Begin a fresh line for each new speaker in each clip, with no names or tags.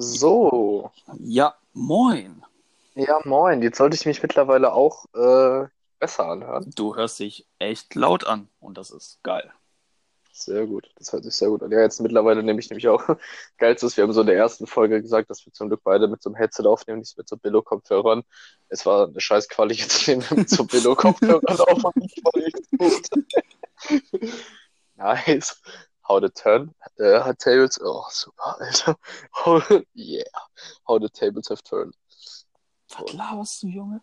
So,
Ja, moin.
ja moin, jetzt sollte ich mich mittlerweile auch äh, besser anhören.
Du hörst dich echt laut an und das ist geil.
Sehr gut, das hört sich sehr gut an. Ja, jetzt mittlerweile nehme ich nämlich auch, geilste ist, wir haben so in der ersten Folge gesagt, dass wir zum Glück beide mit so einem Headset aufnehmen, nicht mit so Billo-Kopfhörern. Es war eine scheiß Quali, jetzt nehmen wir mit so Billo-Kopfhörern auf und ich war echt gut. Nice. How the turn, äh, how tables, oh super, Alter. How, yeah, how the tables have turned.
Was laberst du, Junge?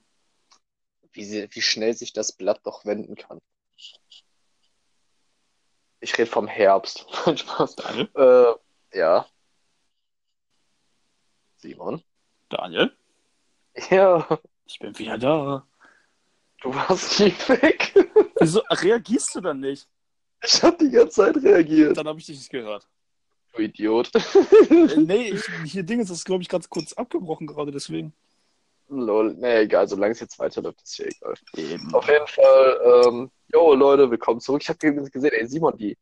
wie, sie, wie schnell sich das Blatt doch wenden kann. Ich rede vom Herbst. Spaß.
Daniel?
Äh, ja. Simon?
Daniel?
Ja,
Ich bin wieder da.
du warst nie weg.
Wieso reagierst du dann nicht?
Ich hab die ganze Zeit reagiert.
Dann habe ich dich nicht gehört.
Du Idiot.
Äh, nee, ich, hier Ding ist das, glaube ich, ganz kurz abgebrochen gerade, deswegen.
Lol. Nee, egal, solange es jetzt weiterläuft, ist ja egal.
Eben.
Auf jeden Fall, ähm, jo Leute, willkommen zurück. Ich habe gesehen, ey Simon, die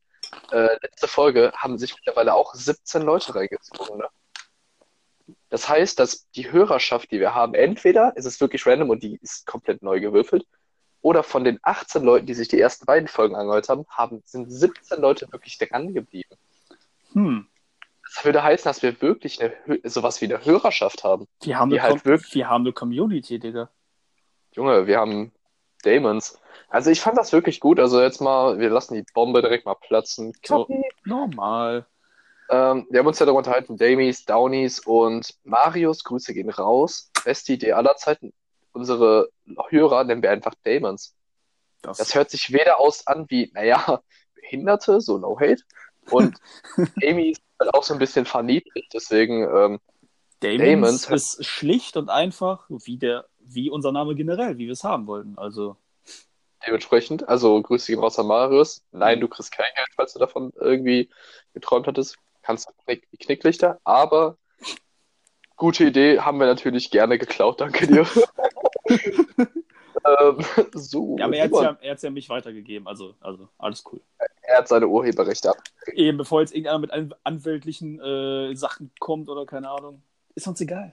äh, letzte Folge haben sich mittlerweile auch 17 Leute reingezogen, ne? Das heißt, dass die Hörerschaft, die wir haben, entweder ist es wirklich random und die ist komplett neu gewürfelt, oder von den 18 Leuten, die sich die ersten beiden Folgen angehört haben, haben sind 17 Leute wirklich dran geblieben.
Hm.
Das würde heißen, dass wir wirklich eine, sowas wie eine Hörerschaft haben.
Wir haben,
Die
eine
halt
Com-
wirklich-
wir haben eine Community, Digga.
Junge, wir haben Damons. Also ich fand das wirklich gut. Also jetzt mal, wir lassen die Bombe direkt mal platzen.
So, normal.
Ähm, wir haben uns ja darüber unterhalten, Damies, Downies und Marius, Grüße gehen raus. Beste Idee aller Zeiten. Unsere Hörer nennen wir einfach Damons.
Das,
Das hört sich weder aus an wie, naja, Behinderte, so no hate. Und Amy ist halt auch so ein bisschen verniedlicht, deswegen, ähm,
Damons
Damons-
ist schlicht und einfach wie der, wie unser Name generell, wie wir es haben wollten. Also,
dementsprechend, also Grüße gehen raus an Marius. Nein, du kriegst kein Geld, falls du davon irgendwie geträumt hattest. Kannst du knick, die Knicklichter, aber gute Idee, haben wir natürlich gerne geklaut, danke dir. ähm, so,
ja, aber er hat
Simon,
ja, mich weitergegeben. Also, also alles cool.
er hat seine Urheberrechte ab.
Eben, bevor jetzt irgendeiner mit an anwältlichen äh, Sachen kommt oder keine Ahnung. Ist uns egal.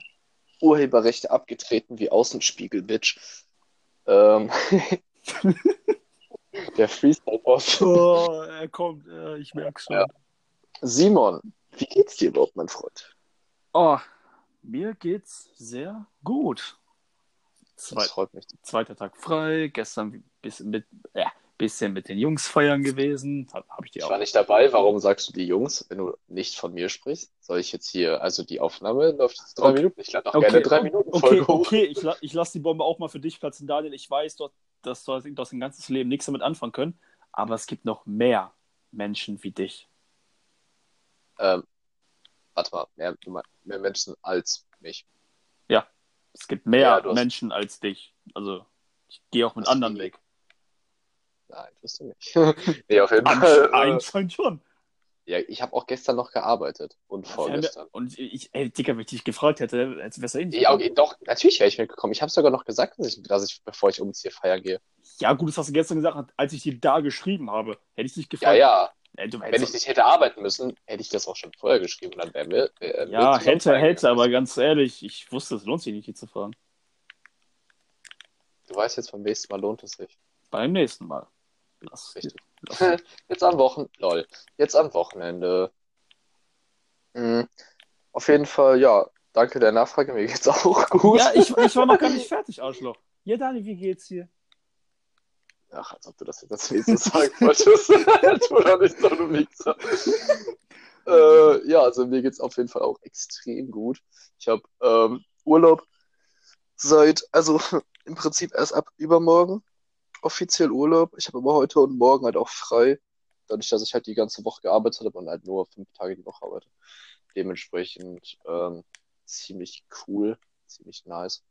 Urheberrechte abgetreten wie Außenspiegel, Bitch. Ähm, der Freestyle-Boss.
Oh, er kommt, äh, ich merk's schon.
Ja. Simon, wie geht's dir überhaupt, mein Freund?
Oh, mir geht's sehr gut. Zwei,
freut mich.
zweiter Tag frei, gestern bisschen mit, ja, bisschen mit den Jungs feiern gewesen. Habe hab ich die
Ich
auch.
war nicht dabei. Warum sagst du die Jungs, wenn du nicht von mir sprichst? Soll ich jetzt hier, also die Aufnahme läuft jetzt drei
Okay.
Minuten. Ich lade auch
Okay,
gerne drei Minuten
Okay,
Folge hoch.
okay, ich, la ich lasse die Bombe auch mal für dich platzen, Daniel. Ich weiß, dort, dass du du hast dein ganzes Leben nichts damit anfangen können, aber es gibt noch mehr Menschen wie dich.
Ähm, warte mal, mehr, mehr Menschen als mich.
Es gibt mehr
Ja, du hast-
Menschen als dich. Also, ich gehe auch mit
Das
anderen
ist
weg.
Nein, tust du nicht. nee, auf jeden Fall. Äh,
Anscheinend schon.
ja, ich habe auch gestern noch gearbeitet und vorgestern.
Und ich, ey, Dicker, wenn ich dich gefragt hätte, hätte wärst du nicht.
Ja, okay, doch, natürlich wäre ich mitgekommen. Ich habe sogar noch gesagt, dass ich, dass ich, bevor ich umziehe, feiern gehe.
ja, gut, das hast du gestern gesagt, als ich dir da geschrieben habe. Hätte ich dich
Ja,
gefragt.
ja.
Ey, du
Wenn
hättest-
ich nicht hätte arbeiten müssen, hätte ich das auch schon vorher geschrieben. Dann wären wir. Äh,
ja, hätte, hätte, aber ganz ehrlich, ich wusste, es lohnt sich nicht, dich zu fragen.
Du weißt jetzt, beim nächsten Mal lohnt es sich.
Beim nächsten Mal. Lass,
Richtig.
lass,
Jetzt am Wochen, lol. Jetzt am Wochenende. Mhm. Auf jeden Fall, ja, danke der Nachfrage, mir geht's auch gut.
ja, ich, ich war noch gar nicht fertig, Arschloch. Ja, Dani, wie geht's hier?
Ach, als ob du das jetzt als nächstes sagen wolltest. tu doch nicht so, du Wichser. äh, ja, also mir geht's auf jeden Fall auch extrem gut. Ich habe ähm, Urlaub seit, also im Prinzip erst ab übermorgen offiziell Urlaub. Ich habe aber heute und morgen halt auch frei, dadurch, dass ich halt die ganze Woche gearbeitet habe und halt nur fünf Tage die Woche arbeite. Dementsprechend ähm, ziemlich cool, ziemlich nice.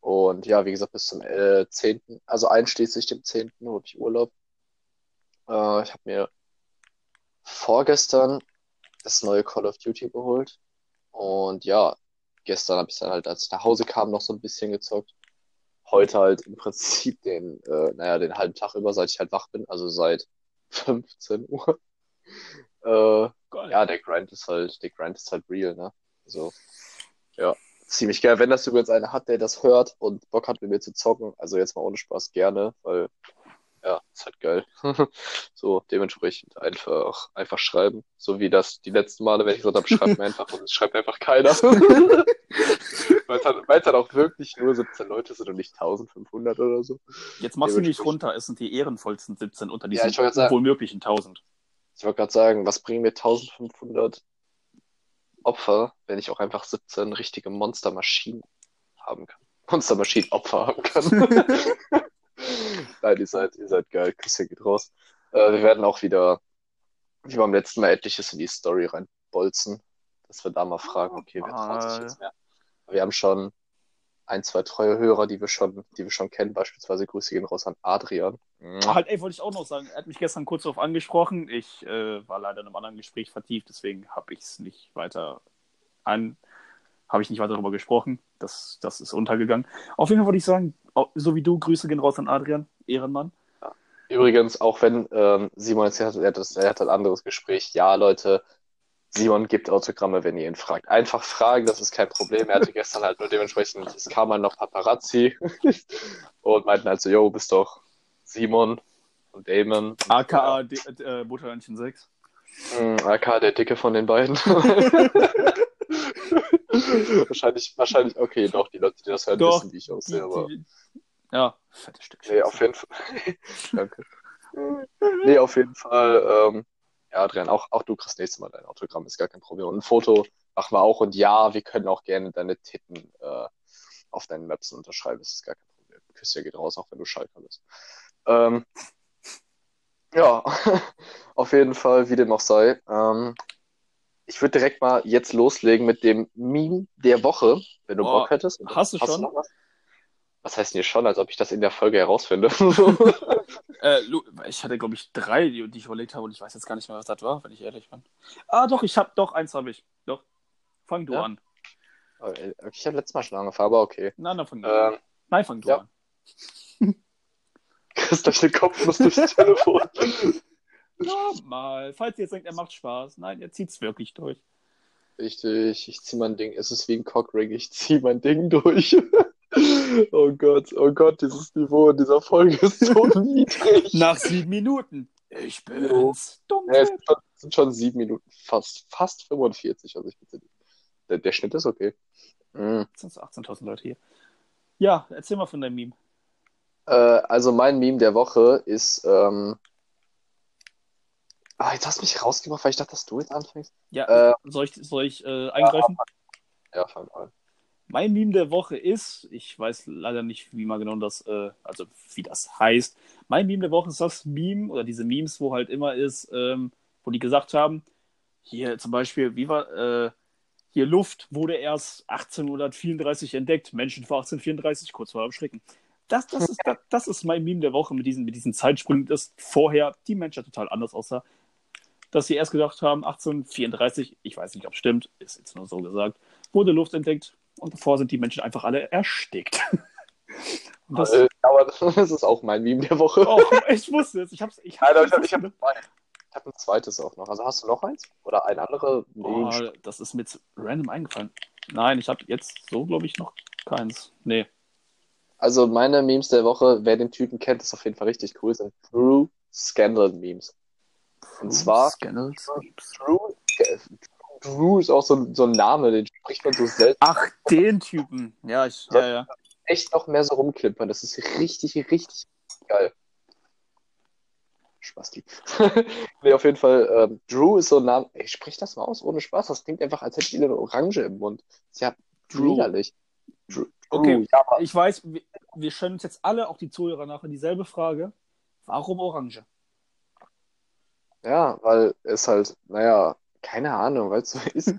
Und ja, wie gesagt, bis zum äh, 10., also einschließlich dem 10. habe ich Urlaub. Äh, ich habe mir vorgestern das neue Call of Duty geholt. Und ja, gestern habe ich dann halt, als ich nach Hause kam, noch so ein bisschen gezockt. Heute halt im Prinzip den, äh, naja, den halben Tag über, seit ich halt wach bin, also seit 15 Uhr. Äh, ja, der Grind ist halt, der Grind ist halt real, ne? Also, ja, ziemlich geil. Wenn das übrigens einer hat, der das hört und Bock hat, mit mir zu zocken, also jetzt mal ohne Spaß gerne, weil, ja, ist halt geil. so, dementsprechend einfach, einfach schreiben. So wie das die letzten Male, wenn ich gesagt habe, schreibt mir einfach und es schreibt einfach keiner. weil, es halt, halt auch wirklich nur 17 Leute sind und nicht 1500 oder so.
Jetzt machst du nicht runter, es sind die ehrenvollsten 17 unter diesen
Ja,
wohl möglichen 1000.
Ich wollte gerade sagen, was bringen mir 1500 Opfer, wenn ich auch einfach 17 richtige Monstermaschinen haben kann? Monstermaschinen-Opfer haben kann. Nein, ihr seid, ihr seid geil. Küsschen geht raus. Äh, wir werden auch wieder, wie beim letzten Mal, etliches in die Story reinbolzen, dass wir da mal fragen, okay, wer traut sich jetzt mehr? Wir haben schon ein, zwei treue Hörer, die wir schon, die wir schon kennen. Beispielsweise Grüße gehen raus an Adrian.
Ah, halt, ey, wollte ich auch noch sagen. Er hat mich gestern kurz darauf angesprochen. Ich äh, war leider in einem anderen Gespräch vertieft, deswegen habe ich es nicht weiter an, habe ich nicht weiter darüber gesprochen. Das, das ist untergegangen. Auf jeden Fall wollte ich sagen, so wie du, Grüße gehen raus an Adrian, Ehrenmann.
Übrigens, auch wenn ähm, Simon jetzt hat, er hat, das, er hat ein anderes Gespräch. Ja, Leute, Simon gibt Autogramme, wenn ihr ihn fragt. Einfach fragen, das ist kein Problem. Er hatte gestern halt nur dementsprechend, es kam halt noch Paparazzi und meinten halt so, yo, bist doch Simon und Damon. Und,
AKA D- äh, Butterhörnchen 6.
Mm, AK, der Dicke von den beiden. wahrscheinlich, wahrscheinlich, okay, doch, die Leute, die das hören,
Doch,
wissen, wie ich aussehe, aber.
Die- Ja, fettes Stück.
Nee, auf jeden Fall. Danke. Nee, auf jeden Fall. Ähm, ja, Adrian, auch, auch du kriegst nächstes Mal dein Autogramm, ist gar kein Problem. Und ein Foto machen wir auch. Und ja, wir können auch gerne deine Titten äh, auf deinen Maps unterschreiben, das ist gar kein Problem. Küsschen geht raus, auch wenn du Schalker bist. Ähm, ja, auf jeden Fall, wie dem auch sei. Ähm, ich würde direkt mal jetzt loslegen mit dem Meme der Woche, wenn du
Boah,
Bock hättest.
hast du schon?
noch was? Was heißt denn hier schon, als ob ich das in der Folge herausfinde?
Äh, ich hatte, glaube ich, drei, die, die ich überlegt habe und ich weiß jetzt gar nicht mehr, was das war, wenn ich ehrlich bin. Ah, doch, ich habe, doch, eins habe ich. Doch. Fang du
Ja?
an.
Okay, Ich habe letztes Mal schon angefangen, aber okay.
Nein, dann fang du an.
Ähm,
Nein, fang du
ja.
an.
gleich den Kopfnuss durchs Telefon.
Normal. Falls ihr jetzt denkt, er macht Spaß. Nein, er zieht's wirklich durch.
Richtig, ich zieh mein Ding. Es ist wie ein Cockring, ich zieh mein Ding durch. Oh Gott, oh Gott, dieses Niveau in dieser Folge ist so niedrig.
Nach sieben Minuten. Ich. Dumm.
Ja, es sind schon, es sind schon sieben Minuten, fast, fast 45. Also ich bitte. Der, der Schnitt ist okay. Mhm.
Jetzt sind 18.000 Leute hier. Ja, erzähl mal von deinem Meme.
Äh, also mein Meme der Woche ist. Ähm... Ah, jetzt hast du mich rausgemacht, weil ich dachte, dass du jetzt anfängst.
Ja,
Äh,
soll ich, soll ich äh, eingreifen?
Ja, fang mal an.
Mein Meme der Woche ist, ich weiß leider nicht, wie mal genau das, äh, also wie das heißt. Mein Meme der Woche ist das Meme oder diese Memes, wo halt immer ist, ähm, wo die gesagt haben, hier zum Beispiel, wie war, äh, hier Luft wurde erst 1834 entdeckt, Menschen vor 1834, kurz vor dem Schrecken. Das, das, ist, das, das ist mein Meme der Woche mit diesen, mit diesen Zeitsprüngen, dass vorher die Menschheit total anders aussah. Dass sie erst gedacht haben, 1834, ich weiß nicht, ob es stimmt, ist jetzt nur so gesagt, wurde Luft entdeckt und davor sind die Menschen einfach alle erstickt. Und das,
Äh, aber das ist auch mein Meme der Woche.
oh, ich wusste es. Ich hab's, ich
aber ich habe ich hab, ich hab ein zweites auch noch. Also hast du noch eins? Oder ein andere?
oh, das ist mir jetzt random eingefallen. Nein, ich habe jetzt so, glaube ich, noch keins. Nee.
Also meine Memes der Woche, wer den Typen kennt, ist auf jeden Fall richtig cool, sind True Scandal Memes. Und zwar
Scandals.
True, Drew ist auch so ein, so ein Name, den spricht man so selten.
Ach, den Typen. Ja, ich, ja, ja.
Echt noch mehr so rumklimpern. Das ist richtig, richtig geil. Spasti. nee, auf jeden Fall, ähm, Drew ist so ein Name. Ey, sprich das mal aus, ohne Spaß. Das klingt einfach, als hätte ich eine Orange im Mund. Ist ja
Drew.
widerlich. Drew.
Okay.
Ja,
Ich weiß, wir, wir stellen uns jetzt alle, auch die Zuhörer, nachher dieselbe Frage. Warum Orange?
Ja, weil es halt, naja, keine Ahnung, weil es so ist.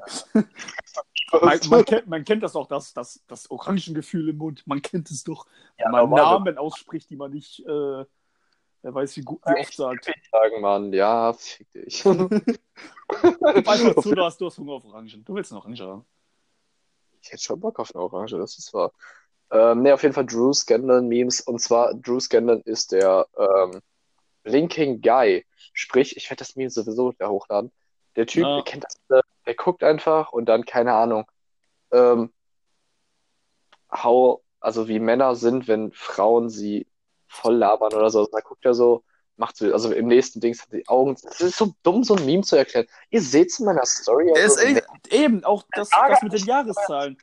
Man, man, kennt, man kennt das auch, das, das, das Orangengefühl im Mund. Man kennt es doch.
Ja,
wenn man. Namen ausspricht, die man nicht, äh, wer weiß, wie, gut, wie oft sagt.
sagen, Mann, ja, fick dich.
Einfach zu, du hast, du hast Hunger auf Orangen. Du willst eine Orange haben.
Ich hätte schon Bock auf eine Orange, das ist wahr. Ähm, ne, auf jeden Fall Drew Scanlon Memes. Und zwar, Drew Scanlon ist der ähm, Blinking Guy. Sprich, ich werde das Meme sowieso da hochladen. Der Typ,
Ja.
der kennt das, äh, der guckt einfach und dann, keine Ahnung, ähm, how, also wie Männer sind, wenn Frauen sie voll labern oder so. Da guckt er so, macht so, also im nächsten Dings hat die Augen. Das ist so dumm, so ein Meme zu erklären. Ihr seht es in meiner Story.
Ist
Also,
echt, eben, auch das, das mit den Jahreszahlen.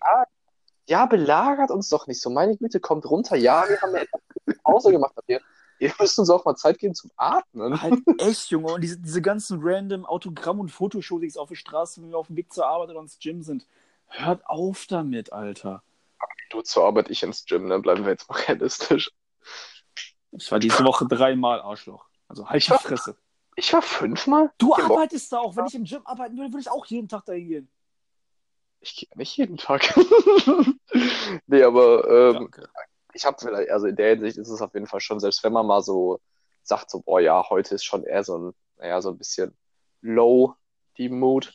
ja, belagert uns doch nicht so. Meine Güte, kommt runter. Ja, wir haben ja etwas Pause gemacht. habt Ihr, ihr müsst uns auch mal Zeit geben zum Atmen.
Halt echt, Junge. Und diese, diese ganzen random Autogramm- und Fotoshootings auf der Straße, wenn wir auf dem Weg zur Arbeit oder ins Gym sind. Hört auf damit, Alter.
Du zur Arbeit, ich ins Gym, dann bleiben wir jetzt mal realistisch.
Ich war diese Woche dreimal Arschloch. Also halt die Fresse.
Ich war fünfmal?
Du
Woche.
arbeitest da auch. Wenn ich im Gym arbeiten würde, würde ich auch jeden Tag dahin gehen.
Ich gehe nicht jeden Tag. nee, aber ähm,
Danke.
Ich habe vielleicht, also in der Hinsicht ist es auf jeden Fall schon, selbst wenn man mal so sagt, so, boah, ja, heute ist schon eher so ein, naja, so ein bisschen low, die Mood,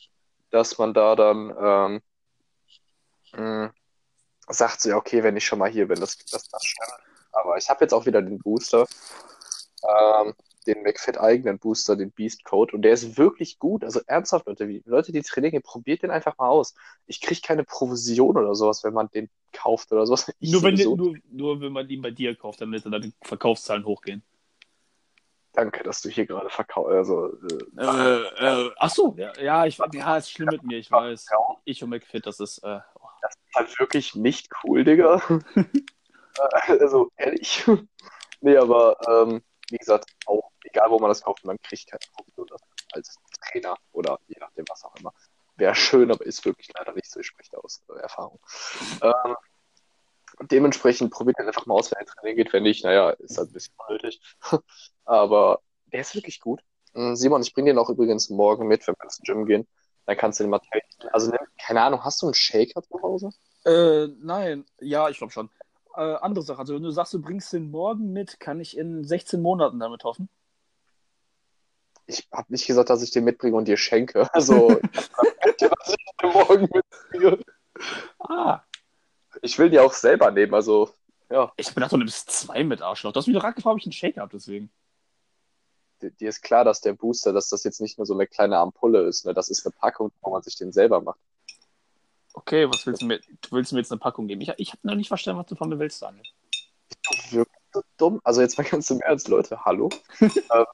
dass man da dann ähm, mh, sagt, so, ja, okay, wenn ich schon mal hier bin, das, das, das stimmt. Aber ich habe jetzt auch wieder den Booster, ähm, den McFit eigenen Booster, den Beast Code, und der ist wirklich gut. Also ernsthaft, Leute, wie, Leute, die trainieren, probiert den einfach mal aus. Ich kriege keine Provision oder sowas, wenn man den kauft oder sowas. Ich
Nur wenn,
sowieso.
nur, nur wenn man ihn bei dir kauft, damit dann die Verkaufszahlen hochgehen.
Danke, dass du hier gerade verkaufst. Also, äh,
Äh, äh, ach so, ja, ja, ich, ja, ist schlimm mit mir, ich weiß. Ich und McFit, das ist, äh, oh.
das ist halt wirklich nicht cool, Digga. Äh, also, ehrlich. nee, aber ähm, wie gesagt, auch egal, wo man das kauft, man kriegt keine Provision dafür als Trainer oder je nachdem, was auch immer. Wäre schön, aber ist wirklich leider nicht so. Ich spreche da aus Erfahrung. Ähm, dementsprechend probiert den einfach mal aus, wenn er ins Training geht. Wenn nicht, naja, ist halt ein bisschen unnötig. aber der ist wirklich gut. Mm, Simon, ich bringe den auch übrigens morgen mit, wenn wir ins Gym gehen. Dann kannst du den mal testen. Also, nimm- keine Ahnung, hast du einen Shaker zu Hause?
Äh, nein, ja, ich glaube schon. Äh, andere Sache, also wenn du sagst, du bringst den morgen mit, kann ich in 16 Monaten damit hoffen?
Ich habe nicht gesagt, dass ich den mitbringe und dir schenke. Also, dass ich den morgen mitbringe.
Ah.
Ich will die auch selber nehmen, also, ja.
Ich bin dachte, du nimmst zwei mit Arschloch. Du hast mich doch gefragt, ob ich einen Shake habe, deswegen.
Dir dir ist klar, dass der Booster, dass das jetzt nicht nur so eine kleine Ampulle ist, ne? Das ist eine Packung, wo man sich den selber macht.
Okay, was willst du mir? Du willst mir jetzt eine Packung geben? Ich, ich habe noch nicht verstanden, was du von mir willst, Daniel.
Wirklich so dumm. Also jetzt mal ganz im Ernst, Leute, hallo. Ähm,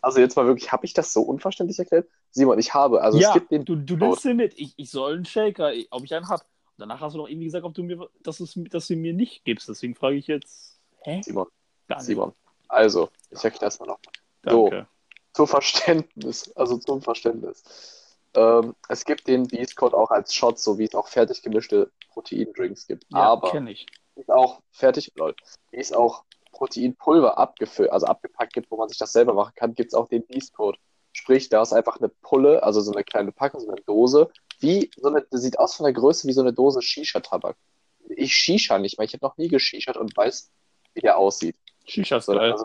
also jetzt mal wirklich, habe ich das so unverständlich erklärt? Simon, ich habe, also
ja,
es gibt den
du, du nimmst den mit. Ich, ich soll einen Shaker, ob ich einen habe. Und danach hast du noch irgendwie gesagt, ob du mir, dass, dass du mir nicht gibst. Deswegen frage ich jetzt. Hä?
Simon, Simon. Also, ich erkläre es mal noch. so. Zum Verständnis, also zum Verständnis. Ähm, es gibt den Beast Code auch als Shot, so wie es auch fertig gemischte Proteindrinks gibt.
Ja,
Aber
kenne ich.
ist auch fertig, lol, wie es auch Proteinpulver abgefüllt, also abgepackt gibt, wo man sich das selber machen kann, gibt es auch den Beast Code. Sprich, da ist einfach eine Pulle, also so eine kleine Packung, so eine Dose, wie so eine, sieht aus von der Größe wie so eine Dose Shisha-Tabak. Ich Shisha nicht mehr, ich habe noch nie geschichert und weiß, wie der aussieht.
Shisha ist
So,
geil.
also,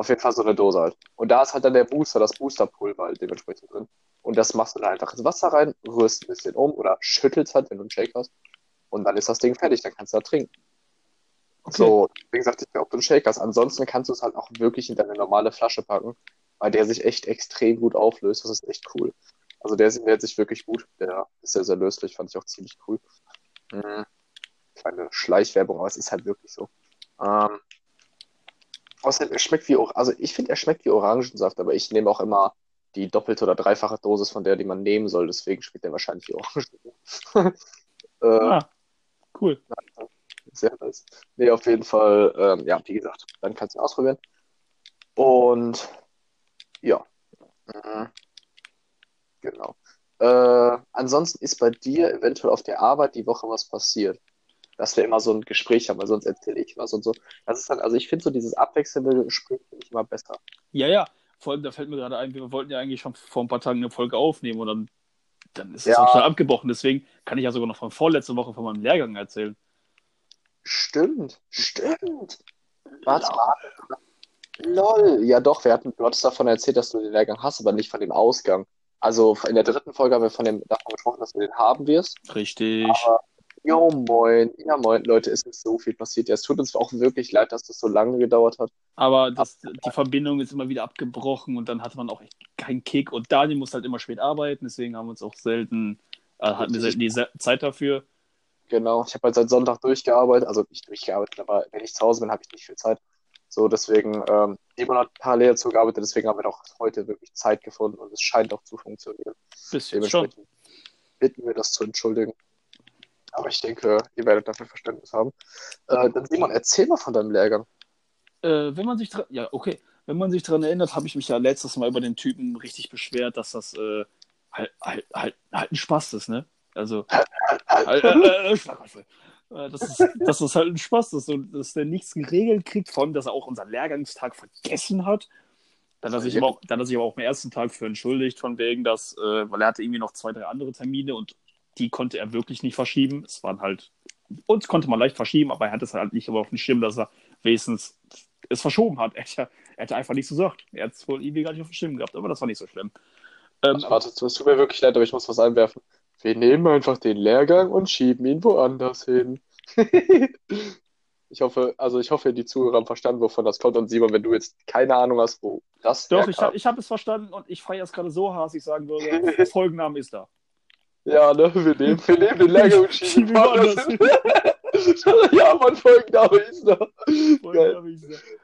auf jeden Fall so eine Dose halt. Und da ist halt dann der Booster, das Boosterpulver halt dementsprechend drin. Und das machst du dann einfach ins Wasser rein, rührst ein bisschen um oder schüttelst halt, wenn du einen Shake hast. Und dann ist das Ding fertig, dann kannst du da trinken.
Okay.
So, deswegen sagte ich ob du einen Shake hast. Ansonsten kannst du es halt auch wirklich in deine normale Flasche packen, weil der sich echt extrem gut auflöst. Das ist echt cool. Also der hält sich wirklich gut. Der ist sehr, sehr löslich, fand ich auch ziemlich cool. Mhm. Kleine Schleichwerbung, aber es ist halt wirklich so. Ähm, außerdem, er schmeckt wie, also ich finde, er schmeckt wie Orangensaft, aber ich nehme auch immer die doppelte oder dreifache Dosis von der, die man nehmen soll. Deswegen schmeckt er wahrscheinlich wie Orangensaft. äh,
Ah, cool.
sehr nice. Nee, auf jeden Fall, ähm, ja, wie gesagt, dann kannst du ihn ausprobieren. Und ja, mhm. genau. Äh, ansonsten ist bei dir eventuell auf der Arbeit die Woche was passiert. Dass wir immer so ein Gespräch haben, weil sonst erzähle ich was und so. Das ist dann, also ich finde so dieses abwechselnde Gespräch finde ich immer besser.
Ja, ja. Vor allem, da fällt mir gerade ein, wir wollten ja eigentlich schon vor ein paar Tagen eine Folge aufnehmen und dann, dann ist es
Ja.
auch schon abgebrochen. Deswegen kann ich ja sogar noch von vorletzter Woche von meinem Lehrgang erzählen.
Stimmt, stimmt. Warte mal. Lol. Ja, doch, wir hatten, du hattest davon erzählt, dass du den Lehrgang hast, aber nicht von dem Ausgang. Also in der dritten Folge haben wir von dem, davon gesprochen, dass du den haben wirst.
Richtig.
Jo, moin. Ja, moin, Leute, es ist so viel passiert. Ja, es tut uns auch wirklich leid, dass das so lange gedauert hat.
Aber das, die Verbindung ist immer wieder abgebrochen und dann hat man auch echt keinen Kick. Und Daniel muss halt immer spät arbeiten, deswegen haben wir uns auch selten Also hatten wir selten die Zeit dafür.
Genau, ich habe halt seit Sonntag durchgearbeitet, also nicht durchgearbeitet, aber wenn ich zu Hause bin, habe ich nicht viel Zeit. So, deswegen, ähm, Simon hat parallel dazu gearbeitet, deswegen haben wir auch heute wirklich Zeit gefunden und es scheint auch zu funktionieren.
Bisschen schon.
Bitten wir das zu entschuldigen. Aber ich denke, ihr werdet dafür Verständnis haben. Äh, dann Simon, erzähl mal von deinem Lehrgang.
Äh, wenn man sich dran, ja, okay. Wenn man sich daran erinnert, habe ich mich ja letztes Mal über den Typen richtig beschwert, dass das äh, halt, halt, halt, halt ein Spaß ist, ne? Also, halt, äh, äh, äh, das ist, dass das halt ein Spaß ist und dass der nichts geregelt kriegt von, dass er auch unseren Lehrgangstag vergessen hat. Dann hat er sich aber auch, dann hat sich aber auch am ersten Tag für entschuldigt, von wegen, dass, äh, weil er hatte irgendwie noch zwei, drei andere Termine und die konnte er wirklich nicht verschieben. Es waren halt, uns konnte man leicht verschieben, aber er hat es halt nicht aber auf dem Schirm, dass er wenigstens es verschoben hat. Er, hätte- er hätte einfach nichts gesagt. Er hat es wohl irgendwie gar nicht auf dem Schirm gehabt, aber das war nicht so schlimm. Ähm,
warte, es tut mir wirklich leid, aber ich muss was einwerfen. Wir nehmen einfach den Lehrgang und schieben ihn woanders hin. ich hoffe, also ich hoffe, die Zuhörer haben verstanden, wovon das kommt. Und Simon, wenn du jetzt keine Ahnung hast, wo das
doch, ich,
herkam.
hab- ich habe es verstanden und ich feiere es gerade so hart, dass ich sagen würde, Folgenname ist da.
Ja, ne, wir nehmen, wir nehmen den Lehrgang und schieben ihn woanders hin. ja, man, ist da.
Ist da.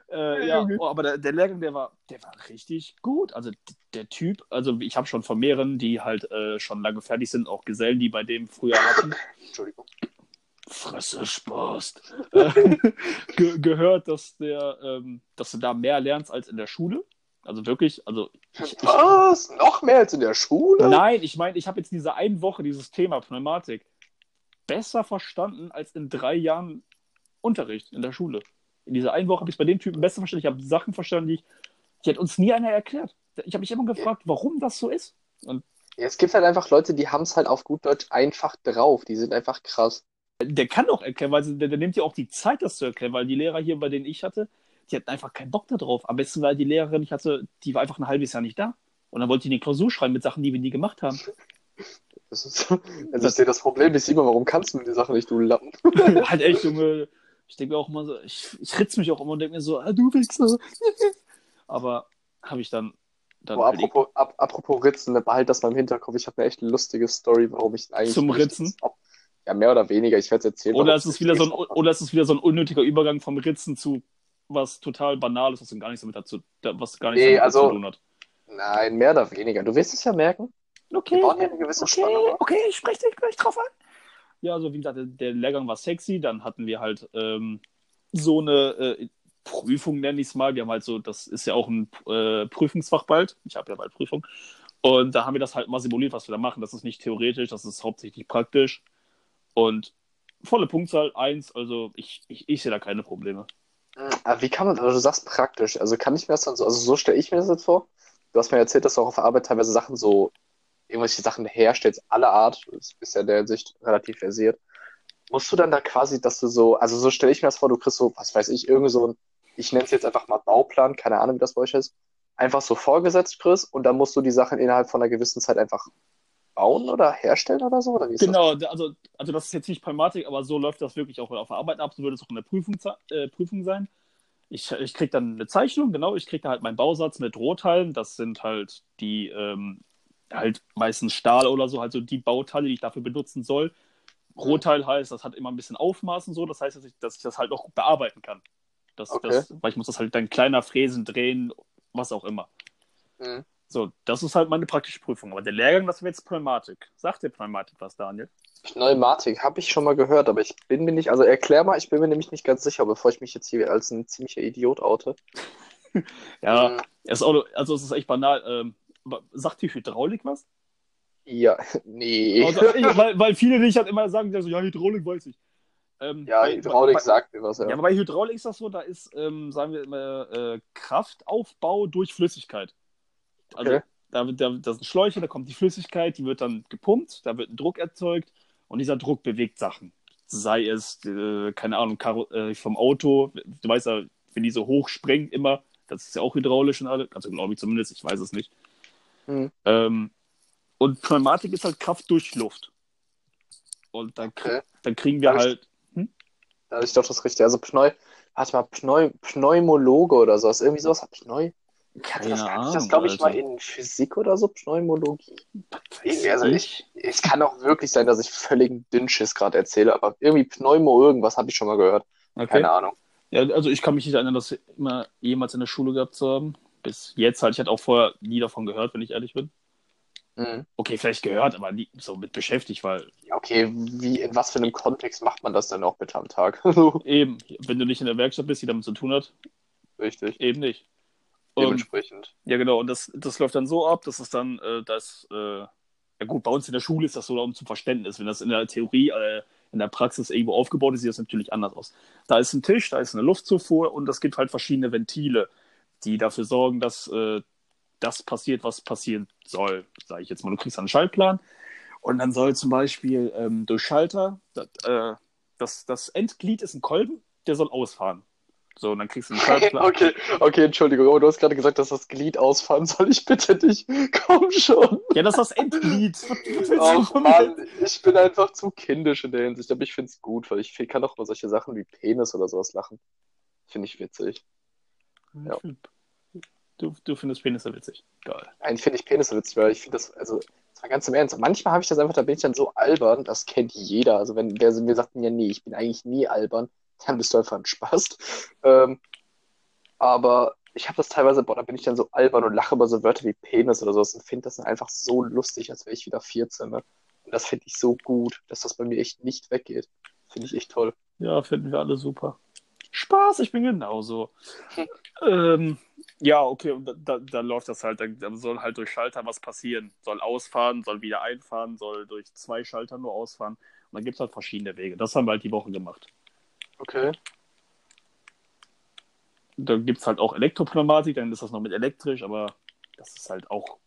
Äh, ja, oh, aber der, der Lehrgang, der war, der war richtig gut. Also der Typ, also ich habe schon von mehreren, die halt äh, schon lange fertig sind, auch Gesellen, die bei dem früher hatten,
Entschuldigung.
Fresse Spaß. äh, ge gehört, dass der, ähm, dass du da mehr lernst als in der Schule. Also wirklich, also ich, ich,
Was? Noch mehr als in der Schule?
nein, ich meine, ich habe jetzt diese eine Woche dieses Thema Pneumatik besser verstanden als in drei Jahren Unterricht in der Schule. In dieser einen Woche habe ich es bei dem Typen besser verstanden. Ich habe Sachen verstanden, die ich, die hat uns nie einer erklärt. Ich habe mich immer gefragt, warum das so ist. Und
Ja, es gibt halt einfach Leute, die haben es halt auf gut Deutsch einfach drauf. Die sind einfach krass.
der kann auch erklären, weil der, der nimmt ja auch die Zeit, das zu erklären, weil die Lehrer hier, bei denen ich hatte, die hatten einfach keinen Bock darauf. Am besten, weil die Lehrerin, ich hatte, die war einfach ein halbes Jahr nicht da. Und dann wollte die eine Klausur schreiben mit Sachen, die wir nie gemacht haben.
Das ist, das ist ja das Problem. Ich Simon, warum kannst du die Sachen nicht, du Lappen?
halt echt, Junge. Ich denke mir auch immer so, ich, ich ritz mich auch immer und denke mir so, ah, du Wichser. Aber habe ich dann. dann halt
apropos, ap apropos Ritzen, ne, behalt das mal im Hinterkopf. Ich habe eine echt lustige Story, warum ich eigentlich.
Zum Ritzen?
Ja, mehr oder weniger. Ich werde es erzählen.
Oder ist, es wieder so ein, oder ist es wieder so ein unnötiger Übergang vom Ritzen zu was total Banales, was dann gar nichts damit dazu, was gar nichts
Nee,
damit
also-
zu tun hat.
Nein, mehr oder weniger. Du wirst es ja merken.
Okay,
Wir bauen ja eine gewisse Spannung auf.
okay, ich spreche dich gleich drauf an. Ja, also wie gesagt, der, der Lehrgang war sexy. Dann hatten wir halt ähm, so eine äh, Prüfung, nenne ich es mal. Wir haben halt so, das ist ja auch ein äh, Prüfungsfach bald. Ich habe ja bald Prüfung. Und da haben wir das halt mal simuliert, was wir da machen. Das ist nicht theoretisch, das ist hauptsächlich praktisch. Und volle Punktzahl 1, also ich, ich, ich sehe da keine Probleme.
Aber wie kann man, also du sagst praktisch, also kann ich mir das dann so, also so stelle ich mir das jetzt vor. Du hast mir erzählt, dass du auch auf Arbeit teilweise Sachen so, irgendwelche Sachen herstellst, aller Art. Du bist ja in der Sicht relativ versiert. Musst du dann da quasi, dass du so, also so stelle ich mir das vor, du kriegst so, was weiß ich, irgendwie so ein, ich nenne es jetzt einfach mal Bauplan, keine Ahnung, wie das bei euch ist, einfach so vorgesetzt kriegst und dann musst du die Sachen innerhalb von einer gewissen Zeit einfach bauen oder herstellen oder so? Oder
Genau, da- also, also das ist jetzt nicht Pneumatik, aber so läuft das wirklich auch auf der Arbeit ab. So würde es auch in der Prüfung, äh, Prüfung sein. Ich, ich kriege dann eine Zeichnung, genau, ich kriege da halt meinen Bausatz mit Rohteilen. Das sind halt die, ähm, halt meistens Stahl oder so, halt so die Bauteile, die ich dafür benutzen soll. Rohteil heißt, das hat immer ein bisschen Aufmaß und so, das heißt, dass ich, dass ich das halt auch bearbeiten kann. Das,
Okay.
das, weil ich muss das halt dann kleiner fräsen, drehen, was auch immer.
das? Mhm.
So, das ist halt meine praktische Prüfung. Aber der Lehrgang, das wäre jetzt Pneumatik. Sagt dir Pneumatik was, Daniel?
Pneumatik habe ich schon mal gehört, aber ich bin mir nicht, also erklär mal, ich bin mir nämlich nicht ganz sicher, bevor ich mich jetzt hier als ein ziemlicher Idiot oute.
Ja, es ist auch, also es ist echt banal. Ähm, sagt die Hydraulik was?
Ja, nee.
Also, weil, weil viele nicht halt immer sagen, so, ja, Hydraulik weiß ich. Ähm,
Ja, Hydraulik
bei,
sagt mir was, ja.
Ja, aber bei Hydraulik ist das so, da ist, ähm, sagen wir immer, äh, Kraftaufbau durch Flüssigkeit. Also
Okay.
da, da, da sind Schläuche, da kommt die Flüssigkeit, die wird dann gepumpt, da wird ein Druck erzeugt und dieser Druck bewegt Sachen. Sei es, äh, keine Ahnung, Karo äh, vom Auto, du weißt ja, wenn die so hoch springen immer, das ist ja auch hydraulisch und alles, also glaube ich zumindest, ich weiß es nicht.
Hm.
Ähm, und Pneumatik ist halt Kraft durch Luft. Und dann,
Okay.
dann kriegen wir
Darf ich-
halt.
Da hatte ich doch das Richtige. Also Pneu, warte mal, Pneu, Pneumologe oder sowas. Irgendwie sowas. Pneu,
Keine
das
Ahnung.
das, glaube ich, mal in Physik oder so, Pneumologie. Also
ich?
Es kann auch wirklich sein, dass ich völligen Dünnschiss gerade erzähle, aber irgendwie Pneumo irgendwas habe ich schon mal gehört.
Okay.
Keine Ahnung.
Ja, also ich kann mich nicht erinnern, das immer jemals in der Schule gehabt zu haben. Bis jetzt halt. Ich hatte auch vorher nie davon gehört, wenn ich ehrlich bin.
Mhm.
Okay, vielleicht gehört, aber nie so mit beschäftigt, weil
Ja, okay, wie, in was für einem Kontext macht man das denn auch bitte am Tag?
eben, wenn du nicht in der Werkstatt bist, die damit zu tun hat,
Richtig.
eben nicht. Und,
Dementsprechend.
ja, genau. Und das, das läuft dann so ab, dass es dann, äh, das, äh, ja gut, bei uns in der Schule ist das so um zum Verständnis. Wenn das in der Theorie, äh, in der Praxis irgendwo aufgebaut ist, sieht das natürlich anders aus. Da ist ein Tisch, da ist eine Luftzufuhr und es gibt halt verschiedene Ventile, die dafür sorgen, dass äh, das passiert, was passieren soll. Sage ich jetzt mal, du kriegst einen Schaltplan und dann soll zum Beispiel ähm, durch Schalter, das, äh, das, das Endglied ist ein Kolben, der soll ausfahren. So, und dann kriegst du einen Schaltplan.
Okay, okay, Entschuldigung, aber du hast gerade gesagt, dass das Glied ausfahren soll. Ich bitte dich, komm schon.
Ja, das ist das Endglied.
Ach? Mann, ich bin einfach zu kindisch in der Hinsicht, aber ich finde es gut, weil ich kann auch über solche Sachen wie Penis oder sowas lachen. Finde ich witzig. Ja.
Du, du findest Penisse witzig. Geil.
Eigentlich finde ich Penis witzig, weil ich finde das, also, das war ganz im Ernst. Manchmal habe ich das einfach, da bin ich dann so albern, das kennt jeder. Also wenn der mir sagt, ja, nee, ich bin eigentlich nie albern, dann bist du einfach ein Spaß. Ähm, aber ich habe das teilweise, boah, da bin ich dann so albern und lache über so Wörter wie Penis oder sowas und finde das dann einfach so lustig, als wäre ich wieder 14. Ne? Und das finde ich so gut, dass das bei mir echt nicht weggeht. Finde ich echt toll.
Ja, finden wir alle super. Spaß, ich bin genauso. ähm, ja, okay, und da, da, läuft das halt, da, da soll halt durch Schalter was passieren. Soll ausfahren, soll wieder einfahren, soll durch zwei Schalter nur ausfahren. Und dann gibt es halt verschiedene Wege. Das haben wir halt die Woche gemacht.
Okay.
Da gibt es halt auch Elektropneumatik, dann ist das noch mit elektrisch, aber das ist halt auch,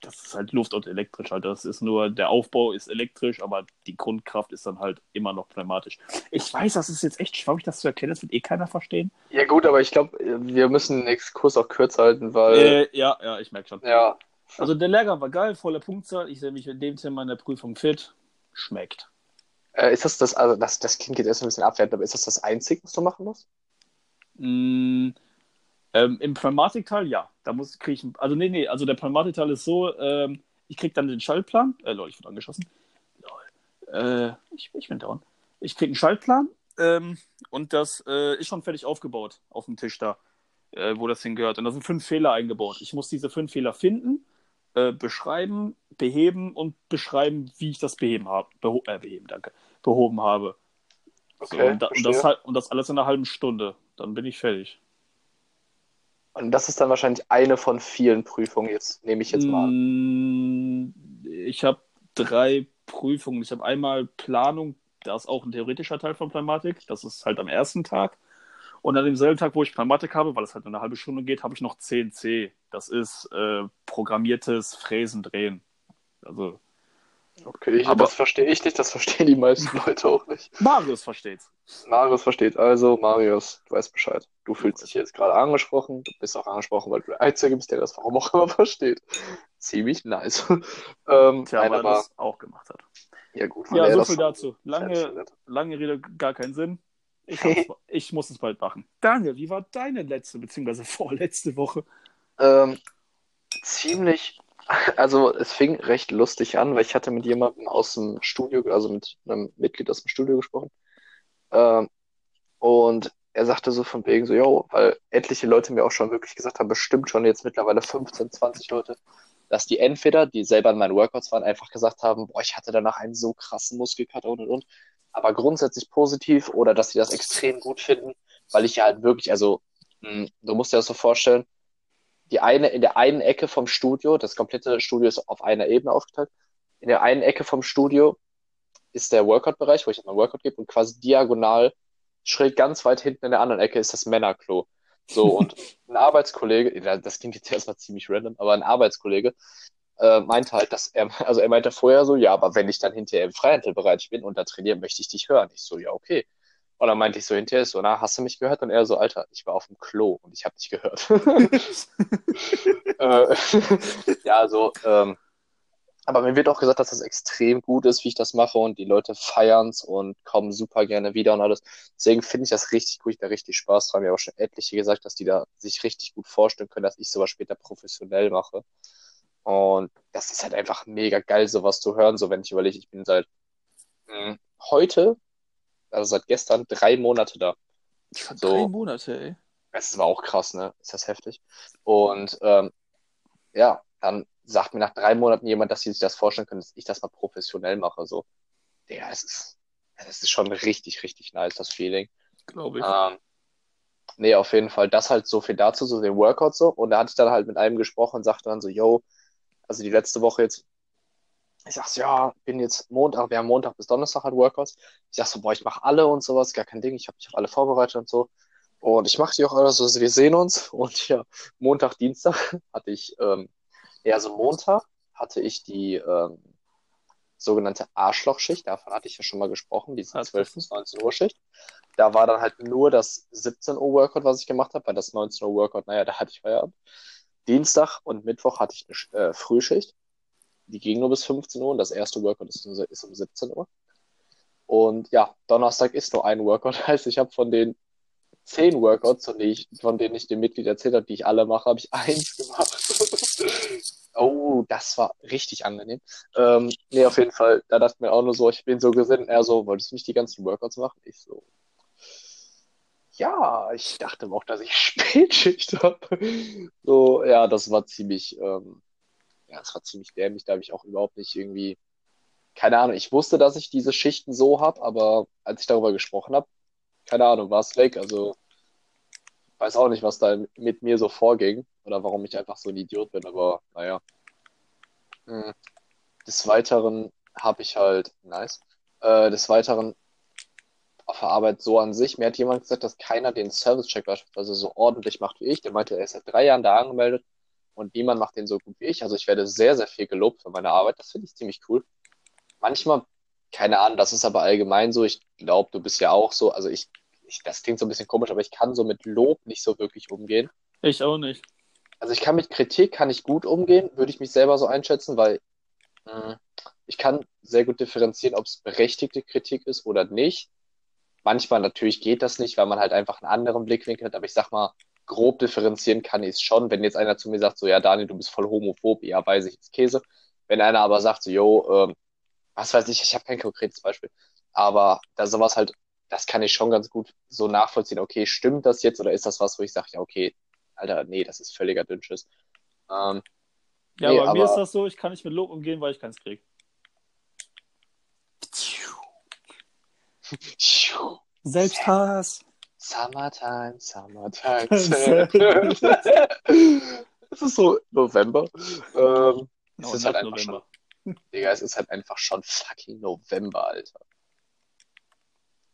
das ist halt Luft und elektrisch halt. Das ist nur, der Aufbau ist elektrisch, aber die Grundkraft ist dann halt immer noch pneumatisch. Ich weiß, das ist jetzt echt schwammig, das zu erkennen, das wird eh keiner verstehen.
Ja gut, aber ich glaube, wir müssen den Exkurs auch kürzer halten, weil,
Äh, ja, ja, ich merke schon.
ja,
Also der Lehrgang war geil, volle Punktzahl. Ich sehe mich in dem Thema in der Prüfung fit. Schmeckt.
Äh, ist das das, also das, das klingt jetzt ein bisschen abwertend, aber ist das das Einzige, was du machen musst?
Mm, ähm, Im Pneumatikteil, ja. Da muss krieg ich, ein- also nee, nee, also der Pneumatikteil ist so, ähm, ich krieg dann den Schaltplan. Äh, Leute, ich wurde angeschossen. Lol. Äh, ich, ich bin down. Ich krieg einen Schaltplan ähm, und das äh, ist schon fertig aufgebaut auf dem Tisch da, äh, wo das hingehört. Und da sind fünf Fehler eingebaut. Ich muss diese fünf Fehler finden, äh, beschreiben, beheben und beschreiben, wie ich das beheben habe. Beho äh, beheben, danke. Behoben habe. So,
Okay,
und, da, und, das, halt- und das alles in einer halben Stunde. Dann bin ich fertig.
Und das ist dann wahrscheinlich eine von vielen Prüfungen, jetzt nehme ich jetzt mal an.
Mm, Ich habe drei Prüfungen. Ich habe einmal Planung, da ist auch ein theoretischer Teil von Pneumatik. Das ist halt am ersten Tag. Und an demselben Tag, wo ich Pneumatik habe, weil es halt eine halbe Stunde geht, habe ich noch CNC. Das ist äh, programmiertes Fräsen drehen. Also
Okay,
Aber-
das verstehe ich nicht, das verstehen die meisten Leute auch nicht.
Marius versteht's.
Marius versteht also, Marius, du weißt Bescheid. Du fühlst dich jetzt gerade angesprochen, du bist auch angesprochen, weil du der Einzige bist, der das warum auch immer versteht. Ziemlich nice. ähm,
Tja, weil er
aber,
das auch gemacht hat.
ja gut.
Ja, so viel dazu. Lange, lange Rede, gar keinen Sinn. Ich, ich muss es bald machen. Daniel, wie war deine letzte bzw. vorletzte Woche?
Ähm, ziemlich, also es fing recht lustig an, weil ich hatte mit jemandem aus dem Studio, also mit einem Mitglied aus dem Studio gesprochen. Ähm, und er sagte so von wegen so, yo, weil etliche Leute mir auch schon wirklich gesagt haben, bestimmt schon jetzt mittlerweile 15, 20 Leute, dass die entweder, die selber in meinen Workouts waren, einfach gesagt haben, boah, ich hatte danach einen so krassen Muskelkater und und und, aber grundsätzlich positiv oder dass sie das extrem gut finden, weil ich ja halt wirklich, also, mh, du musst dir das so vorstellen, die eine, in der einen Ecke vom Studio, das komplette Studio ist auf einer Ebene aufgeteilt, in der einen Ecke vom Studio ist der Workout-Bereich, wo ich mein Workout gebe und quasi diagonal, schräg ganz weit hinten in der anderen Ecke ist das Männerklo. So, und ein Arbeitskollege, das klingt jetzt erstmal ziemlich random, aber ein Arbeitskollege äh, meinte halt, dass er, also er meinte vorher so, ja, aber wenn ich dann hinterher im Freihandelbereich bin und da trainiere, möchte ich dich hören. Ich so, ja, okay. Und dann meinte ich so hinterher so, na, hast du mich gehört? Und er so, Alter, ich war auf dem Klo und ich habe dich gehört. äh, ja, so, ähm, Aber mir wird auch gesagt, dass das extrem gut ist, wie ich das mache und die Leute feiern's und kommen super gerne wieder und alles. Deswegen finde ich das richtig gut, ich da richtig Spaß dran. Mir auch schon etliche gesagt, dass die da sich richtig gut vorstellen können, dass ich sowas später professionell mache. Und das ist halt einfach mega geil, sowas zu hören. So, wenn ich überlege, ich bin seit mh, heute, also seit gestern, drei Monate da.
So, drei Monate, ey.
Es war auch krass, ne? Ist das heftig. Und ähm, ja, dann sagt mir nach drei Monaten jemand, dass sie sich das vorstellen können, dass ich das mal professionell mache. So, Digga, es ist, es ist schon richtig, richtig nice, das Feeling.
Glaube ich.
Ähm, nee, auf jeden Fall, das halt so viel dazu, so den Workout so. Und da hatte ich dann halt mit einem gesprochen und sagte dann so, yo, also die letzte Woche jetzt, ich sag so, ja, bin jetzt Montag, wir haben Montag bis Donnerstag halt Workouts. Ich sag so, boah, ich mache alle und sowas, gar kein Ding, ich habe mich auf alle vorbereitet und so. Und ich mache die auch alles, also wir sehen uns. Und ja, Montag, Dienstag hatte ich, ähm, ja, also Montag hatte ich die ähm, sogenannte Arschlochschicht, davon hatte ich ja schon mal gesprochen, diese 12 bis 19 Uhr Schicht. Da war dann halt nur das 17 Uhr Workout, was ich gemacht habe, weil das 19 Uhr Workout, naja, da hatte ich Feierabend. Dienstag und Mittwoch hatte ich eine äh, Frühschicht. Die ging nur bis 15 Uhr und das erste Workout ist, ist um 17 Uhr. Und ja, Donnerstag ist nur ein Workout. Heißt, ich habe von den zehn Workouts, von denen ich, von denen ich dem Mitglied erzählt habe, die ich alle mache, habe ich eins gemacht. oh, das war richtig angenehm. Ähm, nee, auf jeden Fall, da dachte ich mir auch nur so, ich bin so gesinnt, er so, wolltest du nicht die ganzen Workouts machen? Ich so, ja, ich dachte auch, dass ich Spätschicht habe. So, ja, das war ziemlich, ähm, ja, das war ziemlich dämlich. Da habe ich auch überhaupt nicht irgendwie, keine Ahnung, ich wusste, dass ich diese Schichten so habe, aber als ich darüber gesprochen habe, keine Ahnung, war es weg. Also, weiß auch nicht, was da mit mir so vorging oder warum ich einfach so ein Idiot bin, aber naja. Hm. Des Weiteren habe ich halt, nice, äh, des Weiteren auf der Arbeit so an sich. Mir hat jemand gesagt, dass keiner den Service-Check beispielsweise so ordentlich macht wie ich. Der meinte, er ist seit drei Jahren da angemeldet und niemand macht den so gut wie ich. Also ich werde sehr, sehr viel gelobt für meine Arbeit. Das finde ich ziemlich cool. Manchmal, keine Ahnung, das ist aber allgemein so. Ich glaube, du bist ja auch so. Also ich, ich, das klingt so ein bisschen komisch, aber ich kann so mit Lob nicht so wirklich umgehen.
Ich auch nicht.
Also ich kann mit Kritik, kann ich gut umgehen, würde ich mich selber so einschätzen, weil mh, hm, ich kann sehr gut differenzieren, ob es berechtigte Kritik ist oder nicht manchmal natürlich geht das nicht, weil man halt einfach einen anderen Blickwinkel hat, aber ich sag mal, grob differenzieren kann ich es schon. Wenn jetzt einer zu mir sagt, so, ja, Daniel, du bist voll homophob, ja, weiß ich, ist Käse. Wenn einer aber sagt, so, yo, ähm, was weiß ich, ich habe kein konkretes Beispiel, aber da sowas halt, das kann ich schon ganz gut so nachvollziehen. Okay, stimmt das jetzt oder ist das was, wo ich sage, ja, okay, Alter, nee, das ist völliger Dünnschiss. Ähm,
ja, nee, bei aber, mir ist das so, ich kann nicht mit Lob umgehen, weil ich keins kriege. Selbsthass.
Summertime, Summertime. es ist so November. Ähm, no, es ist halt einfach November. schon. Digga, es ist halt einfach schon fucking November, Alter.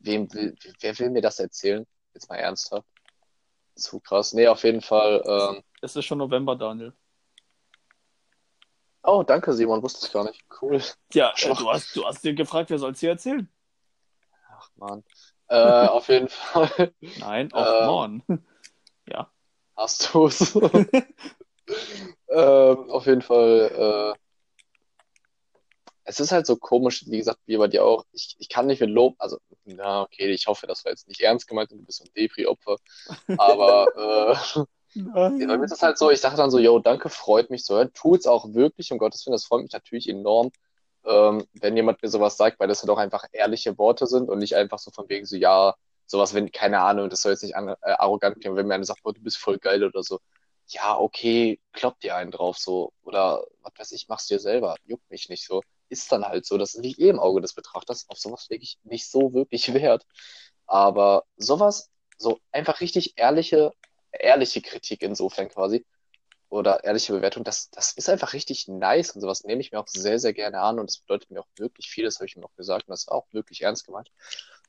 Wem will, wer will mir das erzählen? Jetzt mal ernsthaft. Zu krass. Nee, auf jeden Fall. Ähm...
Es ist schon November, Daniel.
Oh, danke, Simon. Wusste ich gar nicht. Cool.
Ja, äh, du, hast, du hast dir gefragt, wer soll es dir erzählen?
Mann. Äh, auf jeden Fall.
Nein, auch ähm, Morn. ja.
Hast du es? ähm, auf jeden Fall. Äh, es ist halt so komisch, wie gesagt, wie bei dir auch. Ich, ich kann nicht mit Lob, also, na, okay, ich hoffe, das war jetzt nicht ernst gemeint und du bist so ein Depri-Opfer. Aber, äh, bei mir ist es halt so, ich sage dann so, yo, danke, freut mich zu hören. Tut's auch wirklich, um Gottes Willen, das freut mich natürlich enorm ähm, wenn jemand mir sowas sagt, weil das halt auch einfach ehrliche Worte sind und nicht einfach so von wegen so, ja, sowas, wenn, keine Ahnung, das soll jetzt nicht an, äh, arrogant klingen, wenn mir einer sagt, boah, du bist voll geil oder so. Ja, okay, kloppt dir einen drauf so. Oder was weiß ich, machst dir selber. Juckt mich nicht so. Ist dann halt so. Das liegt eh im Auge des Betrachters. Auf sowas lege ich nicht so wirklich Wert. Aber sowas, so einfach richtig ehrliche, ehrliche Kritik insofern quasi, oder ehrliche Bewertung, das, das ist einfach richtig nice und sowas nehme ich mir auch sehr, sehr gerne an und das bedeutet mir auch wirklich viel, das habe ich ihm auch gesagt und das ist auch wirklich ernst gemeint.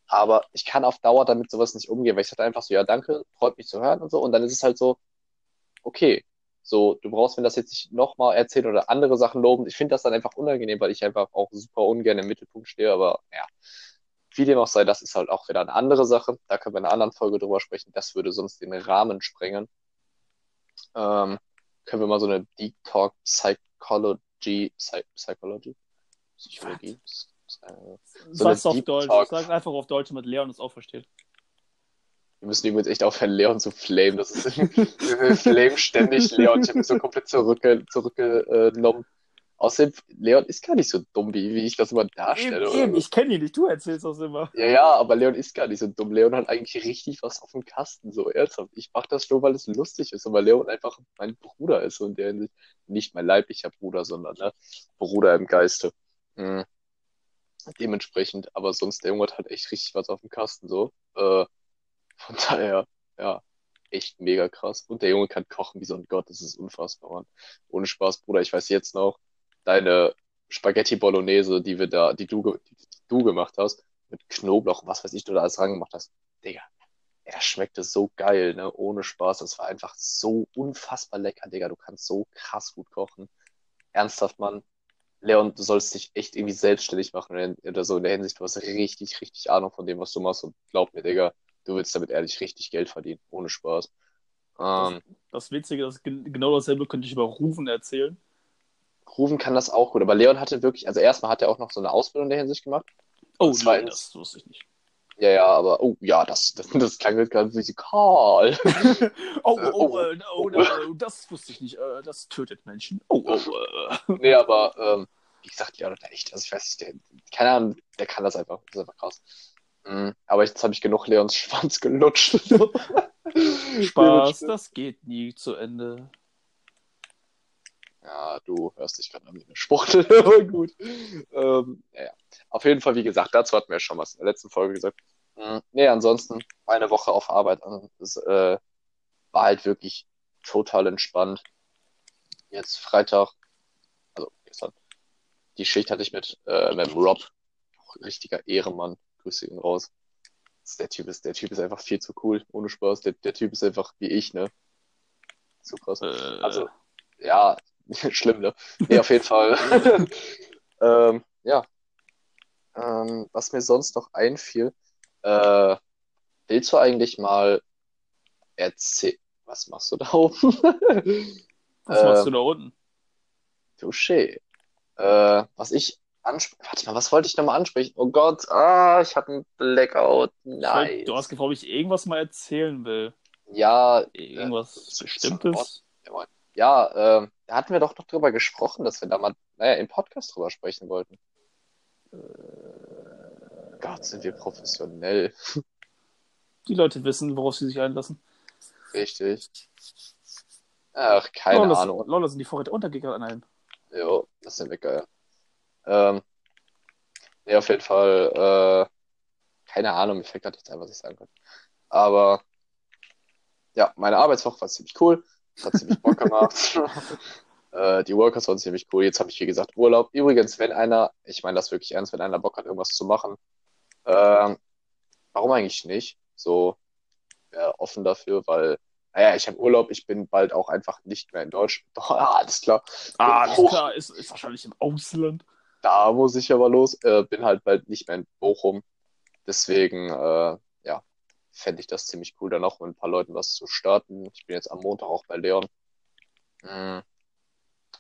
Aber ich kann auf Dauer damit sowas nicht umgehen, weil ich hatte einfach so, ja, danke, freut mich zu hören und so und dann ist es halt so, okay, so, du brauchst mir das jetzt nicht nochmal erzählen oder andere Sachen loben. Ich finde das dann einfach unangenehm, weil ich einfach auch super ungern im Mittelpunkt stehe, aber ja, wie dem auch sei, das ist halt auch wieder eine andere Sache. Da können wir in einer anderen Folge drüber sprechen. Das würde sonst den Rahmen sprengen. Ähm, können wir mal so eine Deep Talk Psycholo Psychology, Psy Psychology, Psychologie. Äh, so
Sag's auf
Deep
Deutsch.
Talk.
Sag's einfach auf Deutsch, damit Leon es auch versteht.
Wir müssen übrigens echt aufhören, Leon zu flamen. Das ist, wir flamen ständig Leon. Ich habe mich so komplett zurückge zurückgenommen. Außerdem, Leon ist gar nicht so dumm, wie, wie ich das immer darstelle.
Eben, eben, ich kenne ihn nicht, du erzählst das immer.
Ja, ja, aber Leon ist gar nicht so dumm. Leon hat eigentlich richtig was auf dem Kasten, so ernsthaft. Ich mache das nur, weil es lustig ist und weil Leon einfach mein Bruder ist und der nicht mein leiblicher Bruder, sondern ne, Bruder im Geiste. Mhm. Dementsprechend, aber sonst, der Junge hat halt echt richtig was auf dem Kasten, so. Äh, von daher, ja, echt mega krass. Und der Junge kann kochen wie so ein Gott, das ist unfassbar, Mann. Ohne Spaß, Bruder, ich weiß jetzt noch, deine Spaghetti Bolognese, die wir da, die du, die du gemacht hast, mit Knoblauch, was weiß ich, du da alles rangemacht hast. Digga, das schmeckte so geil, ne? Ohne Spaß. Das war einfach so unfassbar lecker, Digga. Du kannst so krass gut kochen. Ernsthaft, Mann. Leon, du sollst dich echt irgendwie selbstständig machen oder- so in der Hinsicht. Du hast richtig, richtig Ahnung von dem, was du machst. Und glaub mir, Digga, du willst damit ehrlich richtig Geld verdienen. Ohne Spaß. Ähm,
Das Witzige ist, gen- genau dasselbe könnte ich über Rufen erzählen.
Rufen kann das auch gut. Aber Leon hatte wirklich, also erstmal hat er auch noch so eine Ausbildung in der Hinsicht gemacht.
Oh,
Das
nee,
war-
das wusste ich nicht.
Ja, ja, aber, oh, ja, das, das, das klang jetzt ganz musikal.
Oh, oh,
oh.
äh, oh, oh, das wusste ich nicht. Äh, das tötet Menschen. Oh, oh, äh.
Nee, aber, ähm, wie gesagt, Leon hat echt, also ich weiß nicht, der, keine Ahnung, der kann das einfach, das ist einfach krass. Mhm, aber jetzt habe ich genug Leons Schwanz gelutscht.
Spaß, das geht nie zu Ende.
Ja, du hörst dich gerade an wie eine Spuchtel, aber gut. Ähm, ja, ja. Auf jeden Fall, wie gesagt, dazu hatten wir ja schon was in der letzten Folge gesagt. Mhm. Nee, ansonsten, eine Woche auf Arbeit. Also, das äh, war halt wirklich total entspannt. Jetzt Freitag, also gestern, die Schicht hatte ich mit, äh, mit Rob. Auch richtiger Ehrenmann. Grüße ihn raus. Der Typ ist, der Typ ist einfach viel zu cool, ohne Spaß. Der, der Typ ist einfach wie ich, ne? So krass.
Äh,
Also, ja, schlimm, ne? Nee, auf jeden Fall. ähm, ja. Ähm, was mir sonst noch einfiel, äh, willst du eigentlich mal erzählen, was machst du da oben?
was machst
äh,
du da unten?
Touché. Äh, was ich ansprechen, warte mal, was wollte ich nochmal ansprechen? Oh Gott, ah, ich habe einen Blackout.
Wollt-
Nice.
Du hast gefragt, ob ich irgendwas mal erzählen will.
Ja,
Irgendwas
das ist
Bestimmtes?
Jawohl. Ja, da hatten wir doch noch drüber gesprochen, dass wir da mal, naja, im Podcast drüber sprechen wollten. Gott, sind wir professionell.
Die Leute wissen, worauf sie sich einlassen.
Richtig. Ach, keine
Lol, das-
Ahnung.
Lol, da sind die Vorräte untergegangen. Nein.
Jo, das sind wir geil. Ähm, nee, auf jeden Fall, äh, keine Ahnung, mir fällt gerade nichts ein, was ich sagen kann. Aber, ja, meine Arbeitswoche war ziemlich cool. Es hat ziemlich Bock gemacht. Äh, die Workouts waren ziemlich cool. Jetzt habe ich, wie gesagt, Urlaub. Übrigens, wenn einer, ich meine das wirklich ernst, wenn einer Bock hat, irgendwas zu machen, ähm, warum eigentlich nicht? So, wäre offen dafür, weil, naja, ich habe Urlaub, ich bin bald auch einfach nicht mehr in Deutschland. Ah, alles klar.
Ah, alles
Hoch.
klar, ist, ist wahrscheinlich im Ausland.
Da muss ich aber los. Äh, bin halt bald nicht mehr in Bochum. Deswegen, äh, fände ich das ziemlich cool, dann auch mit ein paar Leuten was zu starten. Ich bin jetzt am Montag auch bei Leon. Mm,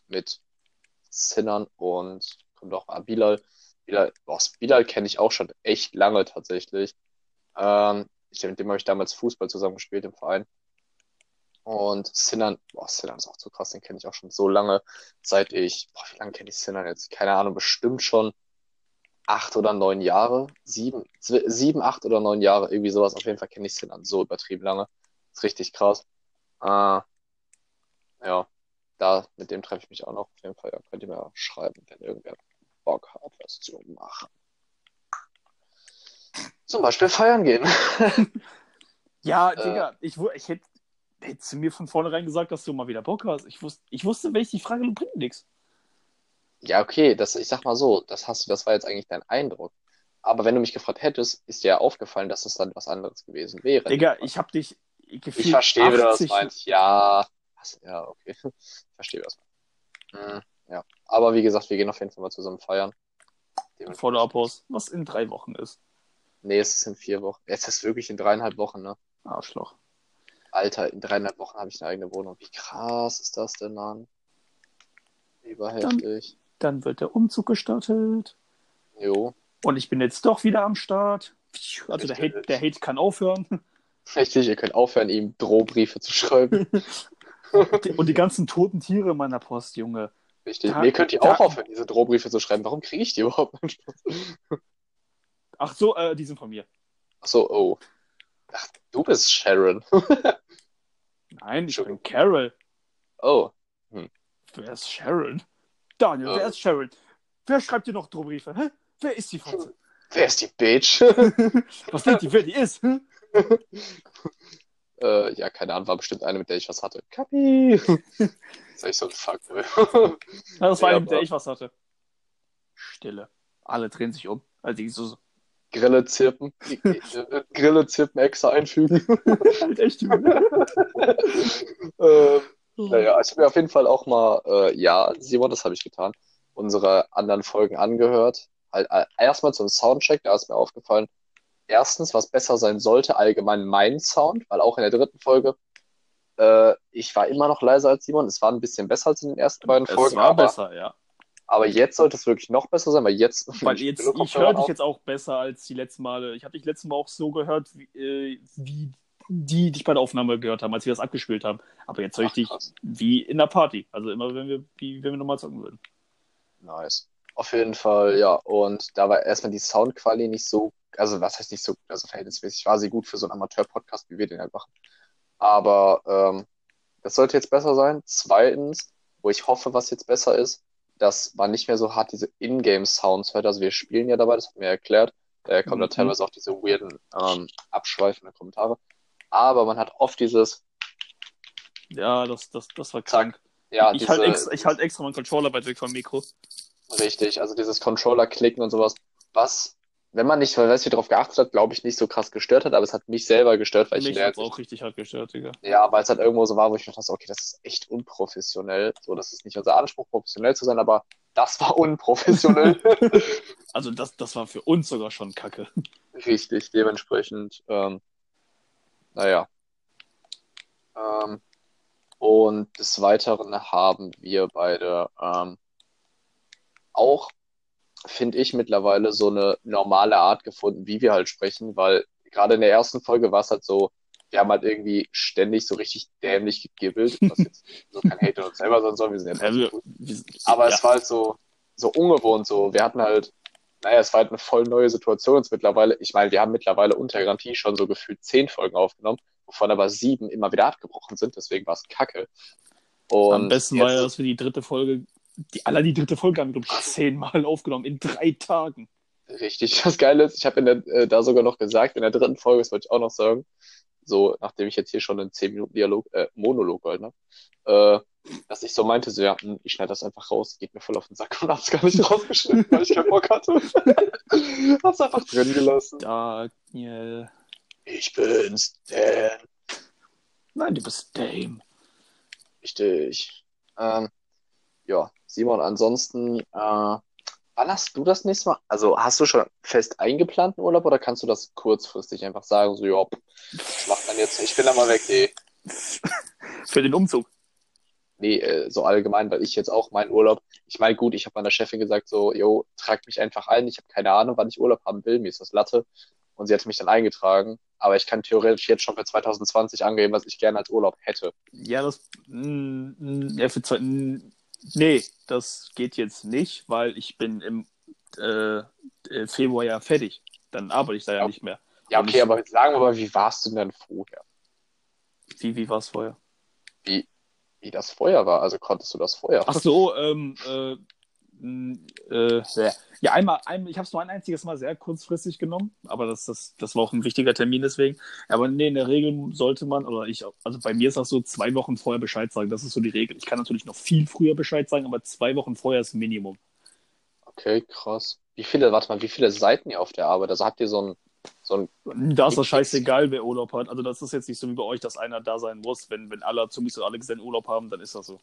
mit Sinnern und kommt auch mal Bilal. Boah, Bilal kenne ich auch schon echt lange tatsächlich. Ähm, ich, mit dem habe ich damals Fußball zusammen gespielt im Verein. Und Sinan, boah, Sinan ist auch so krass, den kenne ich auch schon so lange, seit ich, boah, wie lange kenne ich Sinan jetzt? Keine Ahnung, bestimmt schon acht oder neun Jahre, sieben, sieben, acht oder neun Jahre, irgendwie sowas. Auf jeden Fall kenne ich Sinan so übertrieben lange. Ist richtig krass. Äh, ja, da, mit dem treffe ich mich auch noch. Auf jeden Fall, ja, könnt ihr mir schreiben, wenn irgendwer Bock hat, was zu machen. Zum Beispiel feiern gehen.
Ja,
Äh.
Digga, ich, wu- ich hätte hättest du mir von vornherein gesagt, dass du mal wieder Bock hast. Ich, wusste, ich wusste, wenn ich die Frage bringt nichts.
Ja, okay, das, ich sag mal so, das hast du, das war jetzt eigentlich dein Eindruck. Aber wenn du mich gefragt hättest, ist dir ja aufgefallen, dass es dann was anderes gewesen wäre.
Digga, ich hab dich gefühlt
Ich verstehe, wie du das
80
meinst. Ja, was, ja, okay. Ich verstehe, was du meinst. Hm, ja. Aber wie gesagt, wir gehen auf jeden Fall mal zusammen feiern.
Follow-up-Post, was in drei Wochen ist.
Nee, es ist in vier Wochen. Es ist wirklich in dreieinhalb Wochen, ne?
Arschloch.
Alter, in dreieinhalb Wochen habe ich eine eigene Wohnung. Wie krass ist das denn, Mann? Überheftig.
Dann wird der Umzug gestartet.
Jo.
Und ich bin jetzt doch wieder am Start. Also der Hate, der Hate kann aufhören.
Richtig, ihr könnt aufhören, ihm Drohbriefe zu schreiben.
Und die ganzen toten Tiere in meiner Post, Junge.
Richtig.
Da-
Mir könnt ihr
da-
auch aufhören, diese Drohbriefe zu schreiben. Warum kriege ich die überhaupt?
Ach so, äh, die sind von mir.
Ach so, oh. Ach, du bist Sharon.
Nein, ich bin. Carol.
Oh.
Wer ist Sharon? Daniel, wer
Äh.
ist Sharon? Wer schreibt dir noch Drohbriefe? Hä? Wer ist die Fotze?
Wer ist die Bitch?
Was denkt ihr, wer die ist?
Äh, ja, keine Ahnung, war bestimmt eine, mit der ich was hatte. Kapi! Sag ich so ein Fuckboy.
Na, das war
Ja,
eine, mit der ich was hatte. Stille. Alle drehen sich um. Also ich so,
Grille zirpen. Äh, Grille zirpen extra einfügen.
halt echt, Junge.
Äh, naja, ich habe mir auf jeden Fall auch mal, äh, ja, Simon, das habe ich getan, unsere anderen Folgen angehört. Halt äh, erstmal zum Soundcheck, da ist mir aufgefallen, erstens, was besser sein sollte, allgemein mein Sound, weil auch in der dritten Folge, äh, ich war immer noch leiser als Simon, es war ein bisschen besser als in den ersten beiden
Es
Folgen,
war
aber,
besser, ja.
aber jetzt sollte es wirklich noch besser sein, weil jetzt,
Weil jetzt, ich höre dich jetzt auch besser als die letzten Male. Ich habe dich letztes Mal auch so gehört, wie, äh, wie die dich bei der Aufnahme gehört haben, als wir das abgespielt haben. Aber jetzt höre ich dich
krass.
wie in der Party. Also immer, wenn wir, wie wenn wir nochmal zocken würden.
Nice. Auf jeden Fall, ja. Und da war erstmal die Soundqualität nicht so, also was heißt nicht so gut, also verhältnismäßig war sie gut für so einen Amateur-Podcast, wie wir den halt machen. Aber ähm, das sollte jetzt besser sein. Zweitens, wo ich hoffe, was jetzt besser ist, dass man nicht mehr so hart diese Ingame-Sounds hört. Also wir spielen ja dabei, das hat mir erklärt. Daher kommen da
Mhm.
teilweise auch diese weirden, ähm, abschweifenden Kommentare. Aber man hat oft dieses,
Ja, das, das, das war
Zack.
krank.
ja,
ich
diese,
halte extra, ich halt extra meinen Controller weit weg vom Mikro.
Richtig, also dieses Controller-Klicken und sowas, was, wenn man nicht, weiß ich, darauf geachtet hat, glaube ich, nicht so krass gestört hat, aber es hat mich selber gestört, weil ich
Mich
in der
hat's auch richtig hart gestört, Digga.
ja, weil es halt irgendwo so war, wo ich mir dachte, okay, das ist echt unprofessionell. So, das ist nicht unser Anspruch, professionell zu sein, aber das war unprofessionell.
Also das, das war für uns sogar schon kacke.
Richtig, dementsprechend, ähm, naja. Ähm, und des Weiteren haben wir beide ähm, auch, finde ich, mittlerweile so eine normale Art gefunden, wie wir halt sprechen, weil gerade in der ersten Folge war es halt so, wir haben halt irgendwie ständig so richtig dämlich gegibbelt, was jetzt so kein Hate an uns selber sein soll, wir sind ja
Also,
aber
ja.
es war halt so, so ungewohnt so. Wir hatten halt, naja, es war halt eine voll neue Situation jetzt mittlerweile. Ich meine, wir haben mittlerweile unter Garantie schon so gefühlt zehn Folgen aufgenommen, wovon aber sieben immer wieder abgebrochen sind, deswegen war es kacke. Und
Am besten war ja,
jetzt-
dass wir die dritte Folge, die, allein die dritte Folge haben glaube ich, zehnmal aufgenommen in drei Tagen.
Richtig, das Geile ist, ich habe äh, da sogar noch gesagt, in der dritten Folge, das wollte ich auch noch sagen, so, nachdem ich jetzt hier schon einen 10 Minuten Dialog, äh, Monolog gehalten habe, äh, dass ich so meinte, so, ja, hm, ich schneide das einfach raus, geht mir voll auf den Sack und hab's gar nicht rausgeschnitten, weil ich keinen Bock hatte. hab's einfach drin gelassen.
Daniel.
Ich bin's, Dan.
Nein, du bist Dame.
Richtig. Ähm, ja, Simon, ansonsten, äh, wann hast du das nächste Mal? Also hast du schon fest eingeplanten Urlaub oder kannst du das kurzfristig einfach sagen, so, ja, das macht man jetzt, ich bin da mal weg, nee.
Für den Umzug.
Nee, äh, so allgemein, weil ich jetzt auch meinen Urlaub, ich meine, gut, ich habe meiner Chefin gesagt, so, yo, trag mich einfach ein, ich habe keine Ahnung, wann ich Urlaub haben will, mir ist das Latte. Und sie hat mich dann eingetragen, aber ich kann theoretisch jetzt schon für 2020 angeben, was ich gerne als Urlaub hätte.
Ja, das. mm, mm, Ja, für zwei, mm, nee, das geht jetzt nicht, weil ich bin im äh, äh, Februar ja fertig. Dann arbeite ich da ja,
Ja.
nicht mehr.
Ja, okay,
ich-
aber sagen wir mal, wie warst du denn vorher?
Wie, wie war es vorher?
Wie das vorher war, also konntest du das vorher?
Ach so, ähm, äh, äh, ja, einmal, einmal ich habe es nur ein einziges Mal sehr kurzfristig genommen, aber das, das, das war auch ein wichtiger Termin deswegen. Aber nee, in der Regel sollte man, oder ich, also bei mir ist das so, zwei Wochen vorher Bescheid sagen, das ist so die Regel. Ich kann natürlich noch viel früher Bescheid sagen, aber zwei Wochen vorher ist Minimum.
Okay, krass. Wie viele, warte mal, wie viele Seiten ihr auf der Arbeit? Also habt ihr so ein, so ein,
Da ist das scheißegal, wer Urlaub hat. Also das ist jetzt nicht so wie bei euch, dass einer da sein muss. Wenn, wenn alle Azubis und alle Gesellen Urlaub haben, dann ist das so.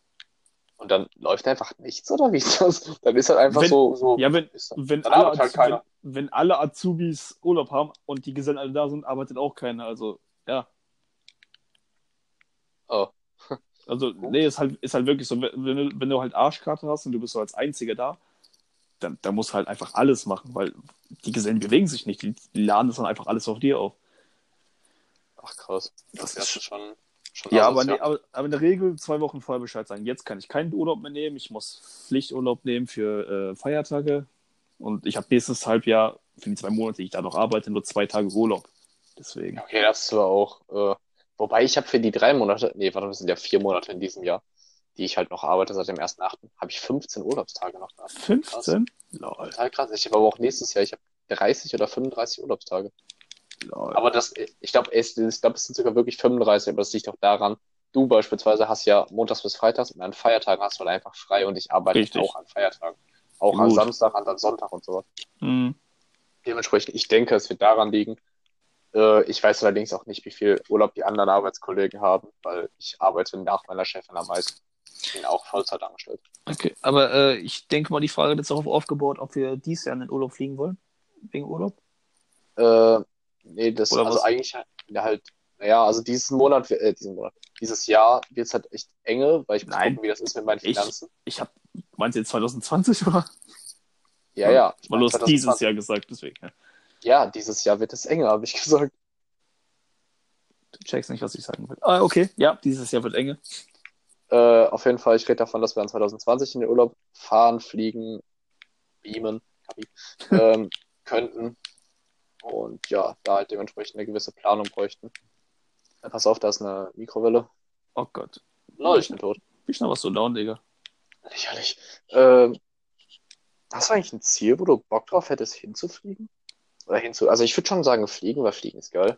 Und dann läuft einfach nichts, oder wie ist das? Dann ist halt einfach
Wenn-
so, so,
Ja, wenn, wenn, alle,
halt
Azu-
keiner.
wenn, wenn alle Azubis Urlaub haben und die Gesellen alle da sind, arbeitet auch keiner. Also, ja.
Oh.
Also, nee, ist halt, ist halt wirklich so, wenn du, wenn du halt Arschkarte hast und du bist so als Einziger da, dann, dann musst du halt einfach alles machen, weil die Gesellen bewegen sich nicht. Die, die laden das dann einfach alles auf dir auf.
Ach krass.
Das
Das
ist
schon.
Ja, aber, nee, aber, aber in der Regel zwei Wochen vorher Bescheid sagen. Jetzt kann ich keinen Urlaub mehr nehmen. Ich muss Pflichturlaub nehmen für äh, Feiertage. Und ich habe nächstes Halbjahr, für die zwei Monate, die ich da noch arbeite, nur zwei Tage Urlaub. Deswegen.
Okay, das war auch. Äh, wobei ich habe für die drei Monate, nee, warte, das sind ja vier Monate in diesem Jahr, die ich halt noch arbeite seit dem 1.8., habe ich 15 Urlaubstage noch da.
15? Lol,
Total krass. Ich habe aber auch nächstes Jahr, ich habe 30 oder 35 Urlaubstage.
Lol.
Aber das, ich glaube, es, ich glaube, es sind sogar wirklich 35, aber das liegt auch daran, du beispielsweise hast ja montags bis freitags und an Feiertagen hast du halt einfach frei und ich arbeite
Richtig.
auch an Feiertagen. Auch an
Gut.
Samstag, an Sonntag und so.
Hm.
Dementsprechend, ich denke, es wird daran liegen. Äh, ich weiß allerdings auch nicht, wie viel Urlaub die anderen Arbeitskollegen haben, weil ich arbeite nach meiner Chefin am meisten. Bin auch Vollzeit angestellt.
Okay, aber äh, ich denke mal, die Frage jetzt darauf aufgebaut, ob wir dieses Jahr in den Urlaub fliegen wollen. Wegen Urlaub?
Äh, nee, das,
Oder
also
was?
eigentlich ja, halt, naja, also diesen Monat, äh, diesen Monat, dieses Jahr wird es halt echt enge, weil ich muss
Nein.
gucken, wie das ist mit meinen
Ich-
Finanzen.
Ich habe, meinst du jetzt 2020 oder?
Ja, ja.
Weil du hast
2020.
dieses Jahr gesagt, deswegen. Ja.
Ja, dieses Jahr wird es enger, habe ich gesagt.
Du checkst nicht, was ich sagen will. Ah, okay, ja, dieses Jahr wird enge.
Äh, auf jeden Fall, ich rede davon, dass wir in 2020 in den Urlaub fahren, fliegen, beamen, ähm, könnten. Und ja, da halt dementsprechend eine gewisse Planung bräuchten. Ja, pass auf, da ist eine Mikrowelle.
Oh Gott.
Lol, ich bin tot.
Wie schnell warst du down, Digga?
Lächerlich. Ähm, hast du eigentlich ein Ziel, wo du Bock drauf hättest, hinzufliegen? Oder hinzu. Also ich würde schon sagen, fliegen, weil fliegen ist geil.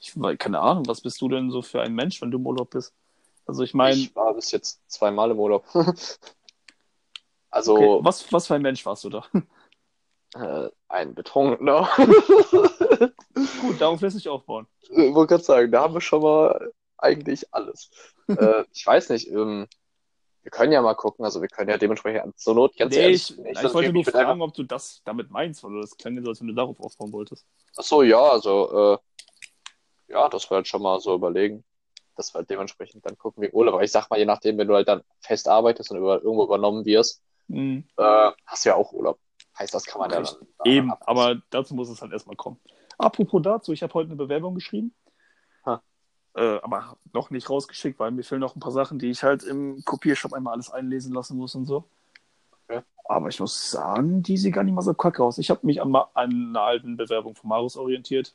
Ich weiß, keine Ahnung, was bist du denn so für ein Mensch, wenn du im Urlaub bist? Also ich meine,
ich war bis jetzt zweimal im Urlaub. also
okay, was, was für ein Mensch warst du da?
äh, ein Betrunkener.
Gut, darauf lässt sich aufbauen.
Ich wollte gerade sagen, da haben wir schon mal eigentlich alles. äh, ich weiß nicht, ähm, wir können ja mal gucken, also wir können ja dementsprechend zur Not ganz
Nee,
ehrlich.
ich, ich
so ein
wollte nur
ich
fragen,
einfach-
ob du das damit meinst, weil das klang so, als wenn du darauf aufbauen wolltest.
Ach so, ja, also äh, ja, das wir halt schon mal so überlegen, dass wir halt dementsprechend dann gucken wegen Urlaub. Aber ich sag mal, je nachdem, wenn du halt dann fest arbeitest und über, irgendwo übernommen wirst,
Hm,
äh, hast du ja auch Urlaub. Heißt, das kann man ja
Richtig.
dann. dann
eben,
abpassen.
aber dazu muss es halt erstmal kommen. Apropos dazu, ich habe heute eine Bewerbung geschrieben. Äh, aber noch nicht rausgeschickt, weil mir fehlen noch ein paar Sachen, die ich halt im Kopiershop einmal alles einlesen lassen muss und so.
Okay.
Aber ich muss sagen, die sieht gar nicht mal so kacke aus. Ich habe mich an, an einer alten Bewerbung von Marius orientiert.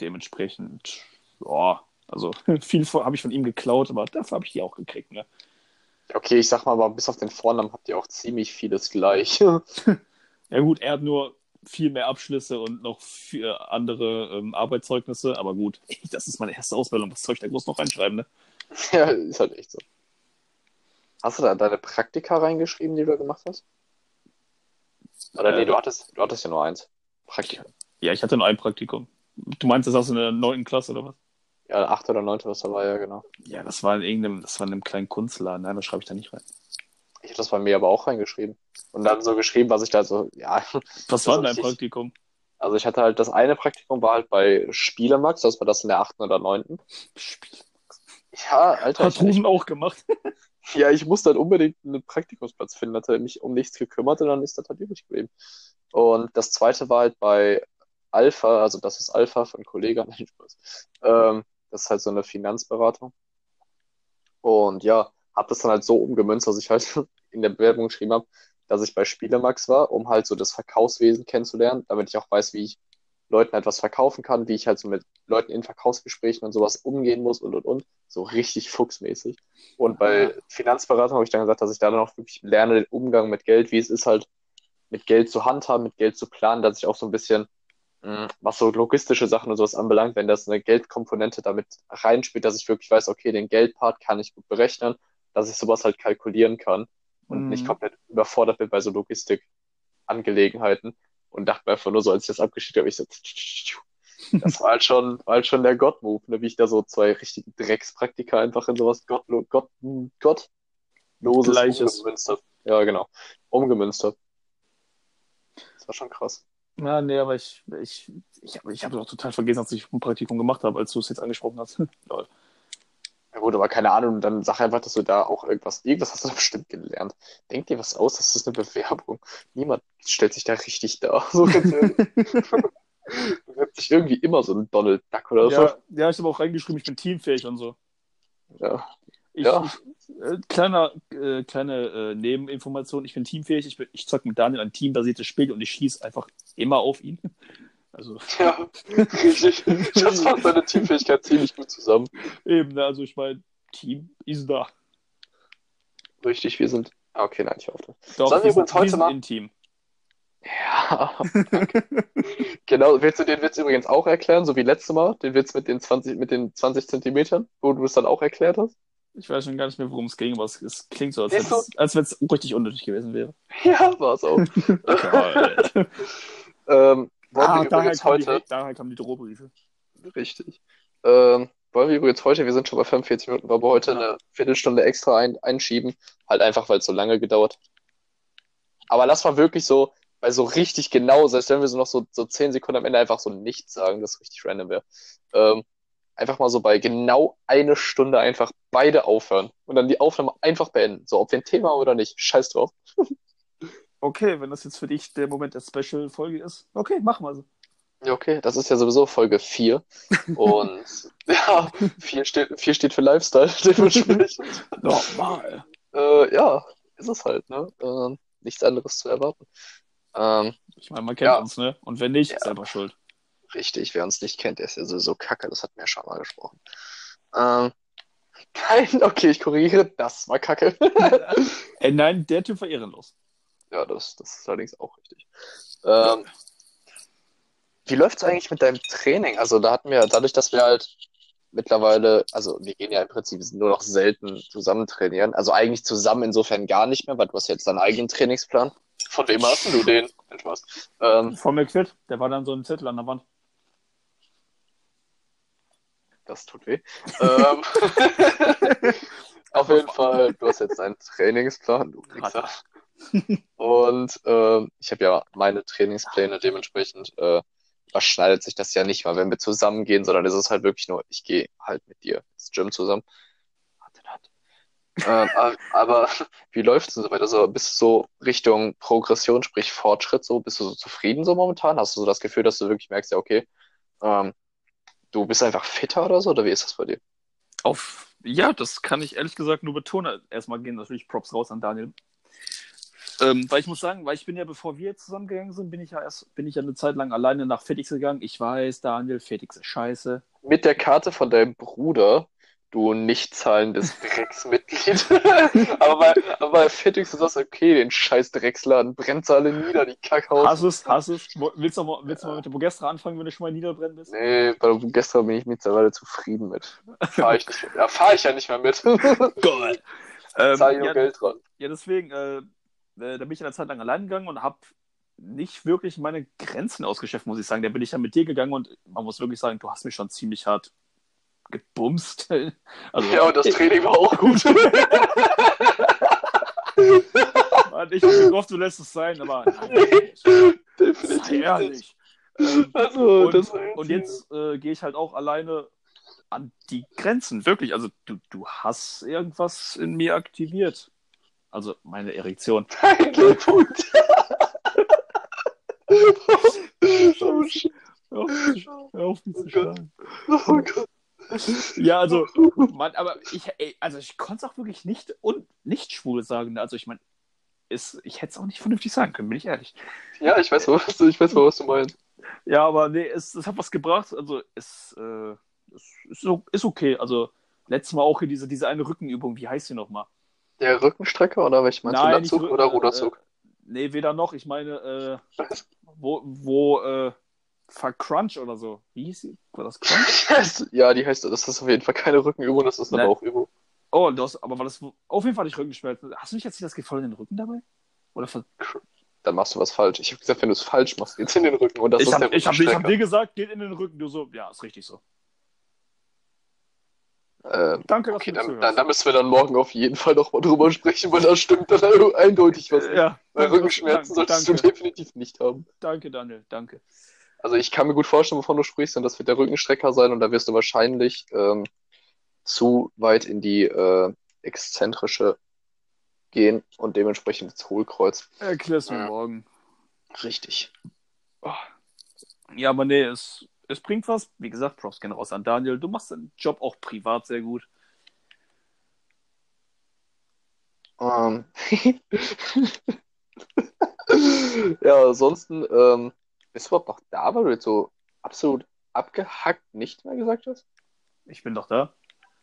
Dementsprechend, ja, also viel habe ich von ihm geklaut, aber dafür habe ich die auch gekriegt. Ne?
Okay, ich sag mal, aber bis auf den Vornamen habt ihr auch ziemlich vieles gleich.
Ja gut, er hat nur viel mehr Abschlüsse und noch vier andere ähm, Arbeitszeugnisse, aber gut, das ist meine erste Ausbildung. Was soll ich da groß noch reinschreiben, ne?
ja, ist halt echt so. Hast du da deine Praktika reingeschrieben, die du da gemacht hast? Oder nee,
Äh,
du hattest, du hattest ja nur eins. Praktika.
Ja, ich hatte nur ein Praktikum. Du meinst, das hast du in der neunten Klasse oder was?
Ja, achte oder neunte, was da war, ja, genau.
Ja, das war in irgendeinem, das war in einem kleinen Kunstladen. Nein, das schreibe ich da nicht rein.
Ich habe das bei mir aber auch reingeschrieben. Und dann so geschrieben, was ich da so, ja.
Was war denn dein. Praktikum?
Also ich hatte halt, das eine Praktikum war halt bei Spielemax, das war das in der achten oder neunten.
Spiel.
Ja, Alter,
Hat Ruben auch gemacht.
ja, ich musste halt unbedingt einen Praktikumsplatz finden, hatte mich um nichts gekümmert und dann ist das halt übrig geblieben. Und das zweite war halt bei Alpha, also das ist Alpha von Kollega, nein, Spaß. Ähm, das ist halt so eine Finanzberatung. Und ja, habe das dann halt so umgemünzt, dass ich halt in der Bewerbung geschrieben habe, dass ich bei Spielemax war, um halt so das Verkaufswesen kennenzulernen, damit ich auch weiß, wie ich Leuten etwas verkaufen kann, wie ich halt so mit Leuten in Verkaufsgesprächen und sowas umgehen muss und und und. So richtig fuchsmäßig. Und bei Finanzberatung habe ich dann gesagt, dass ich da dann auch wirklich lerne, den Umgang mit Geld, wie es ist halt, mit Geld zu handhaben, mit Geld zu planen, dass ich auch so ein bisschen, was so logistische Sachen und sowas anbelangt, wenn das eine Geldkomponente damit reinspielt, dass ich wirklich weiß, okay, den Geldpart kann ich gut berechnen, dass ich sowas halt kalkulieren kann und
Mhm.
nicht komplett überfordert bin bei so Logistikangelegenheiten. Und dachte mir einfach nur so, als ich das abgeschickt habe, ich so, das war halt schon, war halt schon der Gott-Move, ne? wie ich da so zwei richtige Dreckspraktika einfach in sowas Gottlo Gott, Gottloses
Gleiches.
umgemünzt habe. Ja, genau. Umgemünzt habe. Das war schon krass.
Ja, nee, aber ich, ich, ich, hab- ich habe doch total vergessen, dass ich ein Praktikum gemacht habe, als du es jetzt angesprochen hast. Lol.
Ja gut, aber keine Ahnung, dann sag einfach, dass du da auch irgendwas, irgendwas hast du da bestimmt gelernt. Denk dir was aus, das ist eine Bewerbung. Niemand stellt sich da richtig dar. So ganz. Bewerbt sich irgendwie immer so ein Donald Duck oder
ja, ja, ich habe auch reingeschrieben, ich bin teamfähig und so.
so. Ja.
Ich,
Ja.
äh, kleiner, äh, kleine äh, Nebeninformation, ich bin teamfähig, ich, bin, ich zocke mit Daniel ein teambasiertes Spiel und ich schieße einfach immer auf ihn. Also
Ja, richtig. Das macht seine Teamfähigkeit ziemlich gut zusammen.
eben, ne, also ich meine, Team ist da.
Richtig, wir sind. Ah, okay, nein, ich hoffe.
Doch,
Sollen wir
wir
übrigens heute mal-
Team.
Ja, genau, willst du den Witz übrigens auch erklären, so wie letztes Mal? Den Witz mit den 20, mit den 20 Zentimetern, wo du es dann auch erklärt hast?
Ich weiß schon gar nicht mehr, worum es ging, aber es, es klingt so, als wenn es als wenn's richtig unnötig gewesen wäre.
Ja, war es auch. Ähm, wollen
ah,
wir
daher,
übrigens
kamen die,
heute.
daher kamen die Drohbriefe.
Richtig. Ähm, wollen wir übrigens heute, wir sind schon bei 45 Minuten, wollen wir heute
Ja.
eine Viertelstunde extra ein, einschieben. Halt einfach, weil es so lange gedauert hat. Aber lass mal wirklich so, weil so richtig genau, selbst wenn wir so noch so, so 10 Sekunden am Ende einfach so nichts sagen, das richtig random wäre. Ähm, einfach mal so bei genau eine Stunde einfach beide aufhören und dann die Aufnahme einfach beenden. So, ob wir ein Thema haben oder nicht, scheiß drauf.
Okay, wenn das jetzt für dich der Moment der Special-Folge ist, okay, machen wir so.
Okay, das ist ja sowieso Folge 4. Und ja, 4 steht, 4 steht für Lifestyle, dementsprechend.
Normal.
Äh, ja, ist es halt, ne? Ähm, nichts anderes zu erwarten. Ähm,
Ich meine, man kennt
Ja.
uns, ne? Und wenn nicht,
Ja.
selber schuld.
Richtig, wer uns nicht kennt, der ist ja sowieso kacke, das hatten wir ja schon mal gesprochen. Ähm, nein, okay, ich korrigiere, das war kacke.
Ey, nein, der Typ war ehrenlos.
ja, das, das ist allerdings auch richtig. Ähm, wie läuft's eigentlich mit deinem Training? Also da hatten wir, dadurch, dass wir halt mittlerweile, also wir gehen ja im Prinzip nur noch selten zusammen trainieren. Also eigentlich zusammen insofern gar nicht mehr, weil du hast jetzt deinen eigenen Trainingsplan. Von wem hast du den? Spaß. Ähm,
Von McFit, der war dann so ein Zettel an der Wand.
Das tut weh. ähm, auf jeden Fall, du hast jetzt deinen Trainingsplan, du Wichser. Und ähm, ich habe ja meine Trainingspläne dementsprechend äh, überschneidet sich das ja nicht mal, wenn wir zusammen gehen, sondern es ist halt wirklich nur, ich gehe halt mit dir ins Gym zusammen. Ähm, aber, wie läuft es denn so weiter? Also bist du so Richtung Progression, sprich Fortschritt, so bist du so zufrieden so momentan? Hast du so das Gefühl, dass du wirklich merkst, ja, okay, ähm, du bist einfach fitter oder so? Oder wie ist das bei dir?
Auf, ja, das kann ich ehrlich gesagt nur betonen. Erstmal gehen natürlich Props raus an Daniel. Ähm, weil ich muss sagen, weil ich bin ja, bevor wir zusammengegangen sind, bin ich ja erst, bin ich ja eine Zeit lang alleine nach Fetix gegangen. Ich weiß, Daniel, Fetix ist scheiße.
Mit der Karte von deinem Bruder, du nicht zahlendes Drecksmitglied. aber bei, aber bei Fitix ist das okay, den scheiß Drecksladen brennt alle nieder, die Kackhaus.
Es, hass es. Wo- Willst du mal, willst du mal mit der Bogestra anfangen, wenn du schon mal niederbrennen bist?
Nee, bei der gestern bin ich mittlerweile zufrieden mit. Fahr ich nicht, ja, fahr ich ja nicht mehr mit.
Geil. Ähm,
Zahl ich
ja,
Geld dran.
ja, deswegen, äh, äh, da bin ich eine Zeit lang allein gegangen und habe nicht wirklich meine Grenzen ausgeschöpft, muss ich sagen. Da bin ich dann mit dir gegangen und man muss wirklich sagen, du hast mich schon ziemlich hart gebumst. Also,
Ja, und das Training war auch gut.
Mann, ich hoffe, du lässt es sein, aber nein, sei
Definitiv nicht.
ehrlich.
Also,
und,
das
und jetzt äh, gehe ich halt auch alleine an die Grenzen, wirklich. Also du, du hast irgendwas in mir aktiviert. Also meine Erektion.
Ein Glückwunsch. oh, shit.
Hör auf, mich- zu
Oh
schlagen.
oh Gott.
Ja, also, Mann, aber ich, ey, also ich konnte es auch wirklich nicht und nicht schwul sagen. Also ich meine, ist, ich hätte es auch nicht vernünftig sagen können, bin ich ehrlich.
Ja, ich weiß, was du, ich weiß, was du meinst.
Ja, aber nee, es, es hat was gebracht. Also es, äh, es ist, ist okay. Also letztes Mal auch hier diese, diese eine Rückenübung, wie heißt die nochmal?
Der Rückenstrecker oder welch meinst du?
Nein, nicht
Latzug oder Ruderzug?
Äh, nee, weder noch. Ich meine, äh, wo, wo äh, Vercrunch oder so. Wie hieß sie? War das Crunch?
Ja, die heißt, das ist auf jeden Fall keine Rückenübung, das ist eine. Bauchübung.
Oh, du hast, aber war das, auf jeden Fall ich Rückenschmerzen. Hast du nicht jetzt das Gefühl in den Rücken dabei? Oder ver
Dann machst du was falsch. Ich habe gesagt, wenn du es falsch machst, geht's in den Rücken und das
ich habe hab, hab dir gesagt, geht in den Rücken. Du so, ja, ist richtig so.
Ähm,
Danke,
okay, dann, dann, dann müssen wir dann morgen auf jeden Fall noch mal drüber sprechen, weil da stimmt dann eindeutig was nicht.
ja, danke,
Rückenschmerzen
danke,
solltest du definitiv nicht haben.
danke, Daniel, danke.
Also ich kann mir gut vorstellen, wovon du sprichst, und das wird der Rückenstrecker sein und da wirst du wahrscheinlich ähm, zu weit in die äh, exzentrische gehen und dementsprechend ins Hohlkreuz.
Erklär's mir
Ja.
morgen.
Richtig.
Oh. Ja, aber nee, es, es bringt was. Wie gesagt, Props gehen raus an Daniel. Du machst deinen Job auch privat sehr gut.
Ähm. ja, ansonsten, ähm, bist du überhaupt noch da, weil du jetzt so absolut abgehackt nicht mehr gesagt hast?
Ich bin doch da.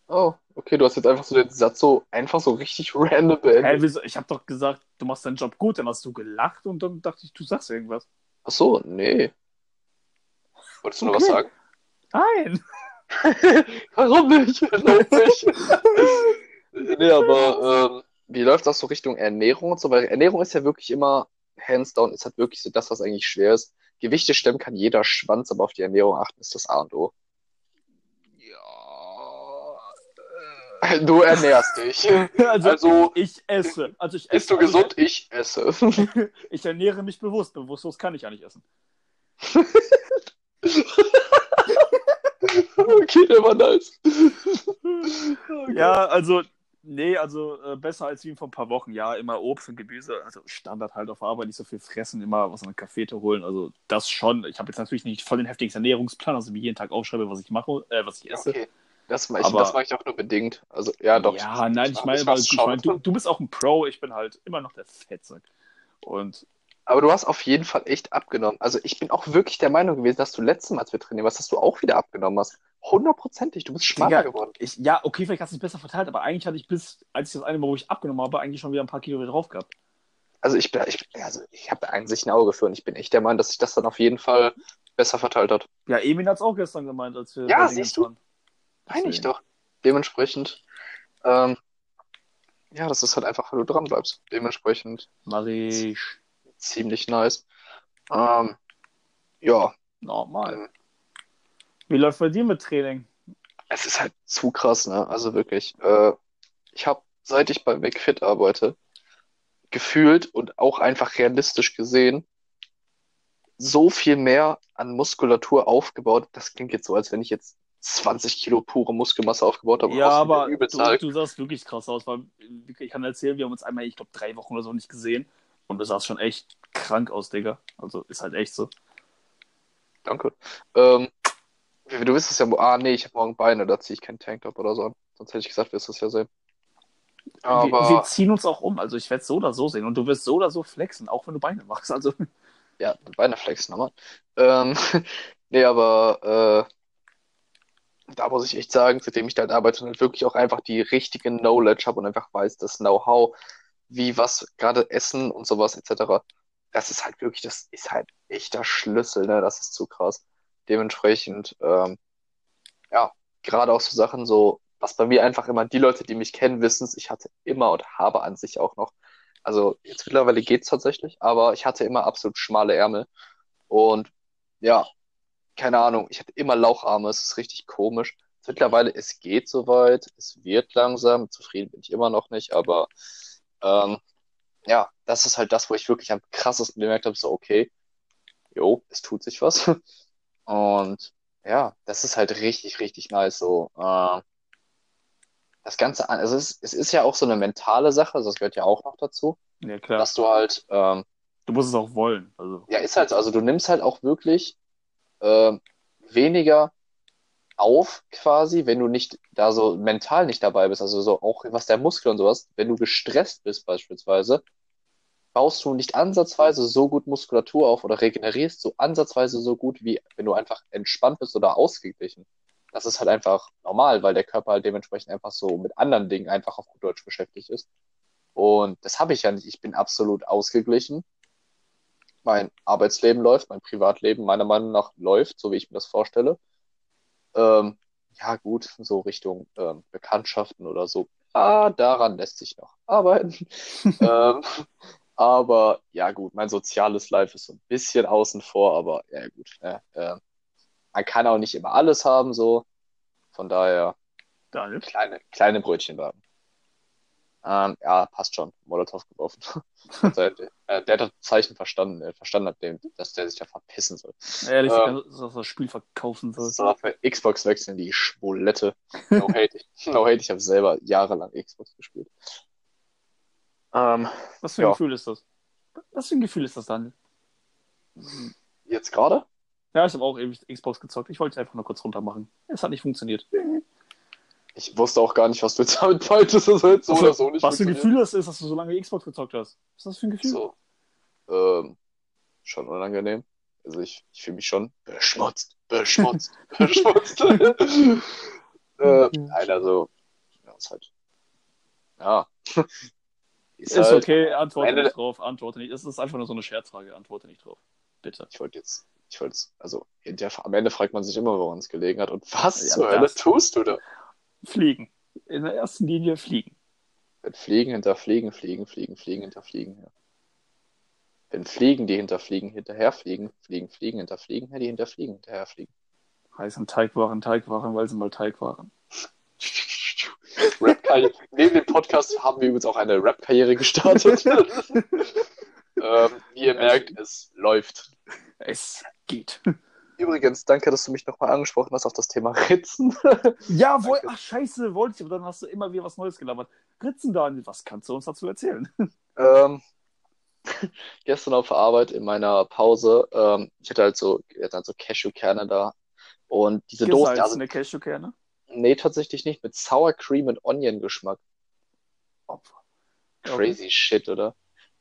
Oh, okay, du hast jetzt einfach so den Satz so einfach so richtig random beendet.
Wieso? Ich habe doch gesagt, du machst deinen Job gut. Dann hast du gelacht und dann dachte ich, du sagst irgendwas.
Ach so, nee. Wolltest du noch was
Okay.
sagen?
Nein.
Warum nicht? Warum nicht? nee, aber ähm, wie läuft das so Richtung Ernährung und so? Weil Ernährung ist ja wirklich immer, hands down, ist halt wirklich so das, was eigentlich schwer ist. Gewichte stemmen kann jeder Schwanz, aber auf die Ernährung achten ist das A und O.
Ja.
Du ernährst dich.
Also,
Also,
ich esse. Also ich
bist
esse.
du gesund? Ich esse.
Also ich, ich ernähre mich bewusst. Bewusstlos kann ich ja nicht essen.
Okay, der war nice.
Ja, also, nee, also äh, besser als wie vor ein paar Wochen. Ja, immer Obst und Gemüse. Also Standard halt auf Arbeit, nicht so viel fressen, immer was an den Kaffee zu holen. Also das schon. Ich habe jetzt natürlich nicht voll den heftigen Ernährungsplan, also wie jeden Tag aufschreibe, was ich mache, äh, was ich esse.
Okay. Das mache ich,
Aber-
das mach ich auch nur bedingt. Also, ja, doch.
ja, nein, ich meine, weil,
was
ich
schauen.
du, du bist auch ein Pro, ich bin halt immer noch der Fettsack. Und
Aber du hast auf jeden Fall echt abgenommen. Also ich bin auch wirklich der Meinung gewesen, dass du letztes Mal, als wir trainieren warst, dass du auch wieder abgenommen hast. Hundertprozentig. Du bist schmaler
Digga,
geworden.
ich, ja, okay, vielleicht hast du es besser verteilt, aber eigentlich hatte ich bis, als ich das eine Mal, wo ich abgenommen habe, eigentlich schon wieder ein paar Kilo drauf gehabt.
Also ich bin, ich, also ich habe eigentlich ein Auge für und ich bin echt der Meinung, dass sich das dann auf jeden Fall besser verteilt hat.
Ja, Emin hat es auch gestern gemeint, als wir
Ja, siehst du? Meine ich doch. Dementsprechend, ähm, ja, das ist halt einfach, weil du dran bleibst. Dementsprechend
Mach ich
ziemlich nice. Ähm, ja,
normal. Wie läuft bei dir mit Training?
es ist halt zu krass, ne? Also wirklich. Äh, ich habe, seit ich bei McFit arbeite, gefühlt und auch einfach realistisch gesehen, so viel mehr an Muskulatur aufgebaut. Das klingt jetzt so, als wenn ich jetzt 20 Kilo pure Muskelmasse aufgebaut habe.
Ja, aber du, du sahst wirklich krass aus, weil ich kann erzählen, wir haben uns einmal, ich glaube, drei Wochen oder so nicht gesehen und du sahst schon echt krank aus, Digga. Also ist halt echt so.
Danke. Ähm, du wirst es ja, ah nee, ich habe morgen Beine, da ziehe ich keinen Tanktop oder so an. Sonst hätte ich gesagt, wirst du es ja sehen.
Wir,
Aber
wir ziehen uns auch um, also ich werde so oder so sehen und du wirst so oder so flexen, auch wenn du Beine machst. Also
Ja, Beine flexen nochmal. Ähm, nee, aber äh, da muss ich echt sagen, seitdem ich da arbeite und halt wirklich auch einfach die richtige Knowledge habe und einfach weiß, das Know-how, wie was, gerade Essen und sowas etc., das ist halt wirklich, das ist halt echter Schlüssel, ne? Das ist zu krass. Dementsprechend, ähm, ja, gerade auch so Sachen so, was bei mir einfach immer, die Leute, die mich kennen, wissen es, ich hatte immer und habe an sich auch noch also jetzt mittlerweile geht's tatsächlich, aber ich hatte immer absolut schmale Ärmel. Und ja, keine Ahnung, ich hatte immer Laucharme, es ist richtig komisch. Mittlerweile, es geht soweit, es wird langsam, zufrieden bin ich immer noch nicht, aber ähm, ja, das ist halt das, wo ich wirklich am krassesten gemerkt habe, so okay, jo, es tut sich was. Und ja, das ist halt richtig, richtig nice, so äh, das Ganze an, also es ist, es ist ja auch so eine mentale Sache, also das gehört ja auch noch dazu,
ja klar,
dass du halt ähm,
du musst es auch wollen. Also
ja, ist halt so. Also du nimmst halt auch wirklich ähm, weniger auf quasi, wenn du nicht da so mental nicht dabei bist. Also so auch was der Muskel und sowas. Wenn du gestresst bist beispielsweise, baust du nicht ansatzweise so gut Muskulatur auf oder regenerierst so ansatzweise so gut, wie wenn du einfach entspannt bist oder ausgeglichen. Das ist halt einfach normal, weil der Körper halt dementsprechend einfach so mit anderen Dingen einfach auf gut Deutsch beschäftigt ist. Und das habe ich ja nicht. Ich bin absolut ausgeglichen mein Arbeitsleben läuft, mein Privatleben meiner Meinung nach läuft, so wie ich mir das vorstelle. Ähm, ja, gut, so Richtung ähm, Bekanntschaften oder so. Ah, daran lässt sich noch arbeiten. ähm, aber ja, gut, mein soziales Life ist so ein bisschen außen vor, aber ja, gut. Ne, äh, man kann auch nicht immer alles haben, so. Von daher,
Daniel.
Kleine, kleine Brötchen waren. Ähm, ja, passt schon. Molotow geworfen. Also, äh, der hat das Zeichen verstanden. Er verstanden hat, dem, dass der sich da verpissen soll.
Ehrlich,
Ähm.
dass er das Spiel verkaufen soll.
So, für Xbox wechseln, die Schwulette. No hate. Ich, no hate, ich habe selber jahrelang Xbox gespielt. Ähm,
Was für ein
Ja.
Gefühl ist das? Was für ein Gefühl ist das, Daniel?
jetzt gerade?
Ja, ich habe auch ewig Xbox gezockt. Ich wollte es einfach nur kurz runter machen. Es hat nicht funktioniert.
Ich wusste auch gar nicht, was du jetzt damit meintest. Das wird so oder so nicht
Was für ein. Gefühl das ist, dass du so lange Xbox gezockt hast. Was ist das für ein Gefühl?
So. Ähm, schon unangenehm. Also ich, ich fühle mich schon beschmutzt, beschmutzt, beschmutzt. äh, nein, also, ja, ist halt, ja. Ist,
Ist
halt,
okay, antworte
Ende-
nicht drauf, antworte nicht. Es ist einfach nur so eine Scherzfrage, antworte nicht drauf. Bitte.
Ich wollte jetzt, ich wollte es, also hinterher, am Ende fragt man sich immer, woran es gelegen hat. Und was
Ja,
zur Hölle tust du da?
Fliegen. In der ersten Linie fliegen.
Wenn Fliegen hinter Fliegen, Fliegen, Fliegen, Fliegen hinter Fliegen, ja. Wenn Fliegen, die hinter Fliegen, hinterher fliegen, Fliegen, Fliegen, hinter Fliegen, ja, die hinter Fliegen, hinterher fliegen.
Heißen Teigwaren, Teigwaren, weil sie mal Teig waren.
Rap-Karriere. Neben dem Podcast haben wir übrigens auch eine Rap-Karriere gestartet. ähm, wie ihr merkt, es läuft.
Es geht.
Übrigens, danke, dass du mich nochmal angesprochen hast auf das Thema Ritzen.
Ja, wohl,
Danke.
ach scheiße, wollte ich, aber dann hast du immer wieder was Neues gelabert. Ritzen, Daniel, was kannst du uns dazu erzählen?
ähm, gestern auf der Arbeit in meiner Pause, ähm, ich hatte halt so, wir hatten halt so Cashewkerne da. Und diese Dosen, also,
Gesalzene Cashewkerne?
Nee, tatsächlich nicht, mit Sour Cream und Onion Geschmack.
Opfer.
Crazy shit, oder?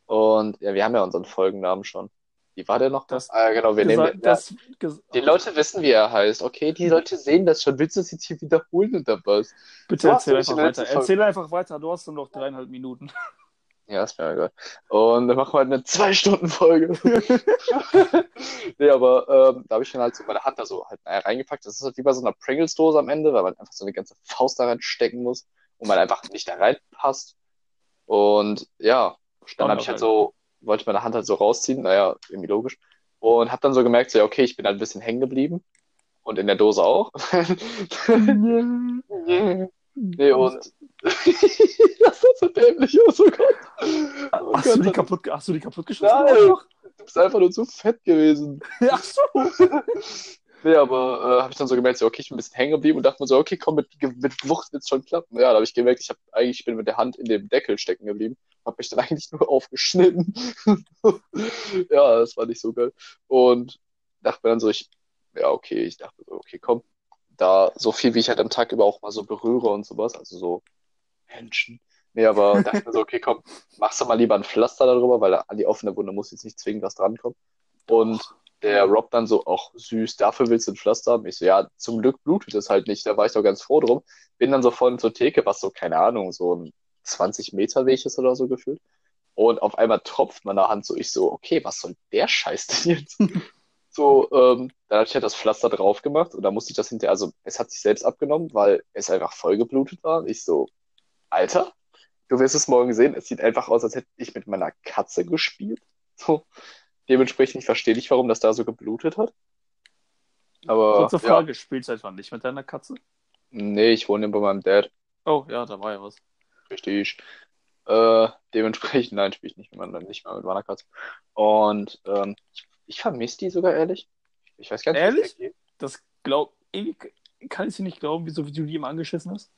Und ja, wir haben ja unseren Folgennamen schon. Wie war der noch?
Das-
ah, genau, wir nehmen den,
das, ges
Die Leute wissen, wie er heißt, okay? Die Leute sehen das schon. Willst du es jetzt hier wiederholen oder was?
Bitte
So,
erzähl einfach weiter. Erzähl einfach weiter, du hast nur noch dreieinhalb Minuten.
Ja, ist mir egal. Und dann machen wir halt eine Zwei-Stunden-Folge. nee, aber ähm, da habe ich dann halt so meine Hand da so halt reingepackt. Das ist halt wie bei so einer Pringles-Dose am Ende, weil man einfach so eine ganze Faust da reinstecken muss und man einfach nicht da reinpasst. Und ja, dann habe ich halt so, wollte meine Hand halt so rausziehen, naja, irgendwie logisch. Und habe dann so gemerkt, so, ja, okay, ich bin halt ein bisschen hängen geblieben. Und in der Dose auch. Nee, und das ist so dämlich aus, oh Gott. Oh
Hast du
Gott,
die kaputt, hast du die kaputt geschossen?
Nein. du bist einfach nur zu fett gewesen.
Ach so.
Nee, aber äh, habe ich dann so gemerkt, so, okay, ich bin ein bisschen hängen geblieben und dachte mir so, okay, komm, mit, mit Wucht wird's schon klappen. Ja, da habe ich gemerkt, ich habe eigentlich, ich bin mit der Hand in dem Deckel stecken geblieben, habe mich dann eigentlich nur aufgeschnitten. ja, das war nicht so geil. Und dachte mir dann so, ich, ja, okay, ich dachte so, okay, komm, da so viel, wie ich halt am Tag über auch mal so berühre und sowas, also so Menschen. Nee, aber dachte mir so, okay, komm, machst du mal lieber ein Pflaster darüber, weil an die offene Wunde muss jetzt nicht zwingend was drankommen. Und der Rob dann so, auch süß, dafür willst du ein Pflaster haben? Ich so, ja, zum Glück blutet es halt nicht, da war ich doch ganz froh drum. Bin dann so vorne zur Theke, was so, keine Ahnung, so ein 20 Meter Weg ist oder so gefühlt. Und auf einmal tropft meine Hand so, ich so, okay, was soll der Scheiß denn jetzt? So, ähm, dann habe ich halt das Pflaster drauf gemacht und da musste ich das hinterher, also es hat sich selbst abgenommen, weil es einfach voll geblutet war. Und ich so, Alter, du wirst es morgen sehen, es sieht einfach aus, als hätte ich mit meiner Katze gespielt. So, dementsprechend, ich verstehe nicht, warum das da so geblutet hat. Aber,
Kurze
ja,
Frage, spielst du etwa nicht mit deiner Katze?
nee, ich wohne bei meinem Dad.
Oh, ja, da war ja was.
Richtig. Äh, dementsprechend, nein, spiele ich nicht mit, meiner- nicht mehr mit meiner Katze. Und ähm, ich, ich vermisse die sogar ehrlich. Ich weiß gar nicht,
Ehrlich? Das glaub, kann ich dir nicht glauben, wieso wie du die immer angeschissen hast.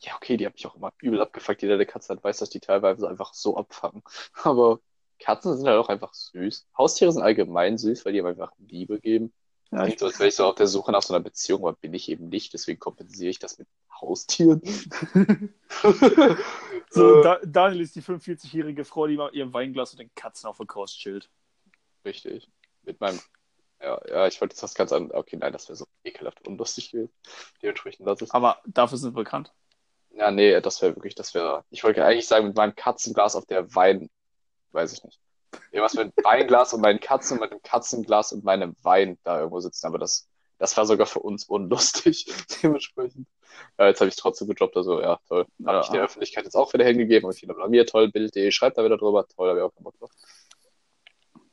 Ja, okay, die habe ich auch immer übel abgefuckt. Jeder, der Katze hat, weiß, dass die teilweise einfach so abfangen. Aber Katzen sind halt auch einfach süß. Haustiere sind allgemein süß, weil die einfach Liebe geben.
Ja,
Klingt so, als wäre ich so auf der Suche nach so einer Beziehung, aber bin ich eben nicht. Deswegen kompensiere ich das mit Haustieren.
So,
Äh,
da, Daniel ist die 45-jährige Frau, die mal ihrem Weinglas und den Katzen auf der Couch chillt.
Richtig. Mit meinem. Ja, ja, ich wollte jetzt was ganz anderes. Okay, nein, das wäre so ekelhaft unlustig gewesen. Dementsprechend lasse ich
Aber dafür sind wir bekannt.
Ja, nee, das wäre wirklich, das wäre. Ich wollte eigentlich sagen, mit meinem Katzenglas auf der Wein. Weiß ich nicht. Irgendwas mit Weinglas und meinen Katzen, mit dem Katzenglas und meinem Wein da irgendwo sitzen. Aber das, das war sogar für uns unlustig. Dementsprechend. Ja, jetzt habe ich es trotzdem gedroppt. Also, ja, toll. Habe
Ja.
ich der Öffentlichkeit jetzt auch wieder hingegeben. Und viele blamiert. Toll, Bild.de schreibt da wieder drüber. Toll, habe ich auch keinen Bock drauf.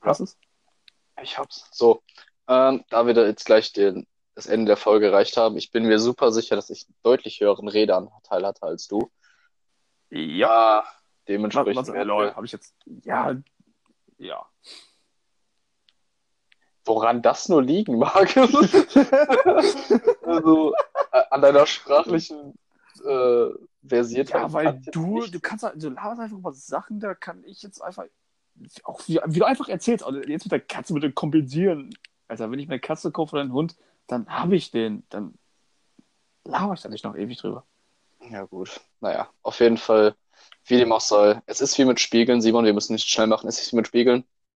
Was ist?
Ich hab's. So, ähm, da wir da jetzt gleich den das Ende der Folge erreicht haben. Ich bin mir super sicher, dass ich einen deutlich höheren Redeanteil hatte als du.
Ja.
Ah, dementsprechend.
Was, was, lol, habe ich jetzt. Ja. Ja.
Woran das nur liegen mag. also äh, an deiner sprachlichen äh, Versiertheit.
Ja, weil du, du kannst halt, du laberst einfach über Sachen, da kann ich jetzt einfach, auch wie, wie du einfach erzählst, also jetzt mit der Katze mit dem Kompensieren. Also wenn ich mir eine Katze kaufe oder einen Hund, dann habe ich den, dann laber ich da nicht noch ewig drüber.
Ja, gut. Naja, auf jeden Fall, wie dem auch soll. Es ist wie mit Spiegeln, Simon, wir müssen nicht schnell machen. Es ist wie mit Spiegeln.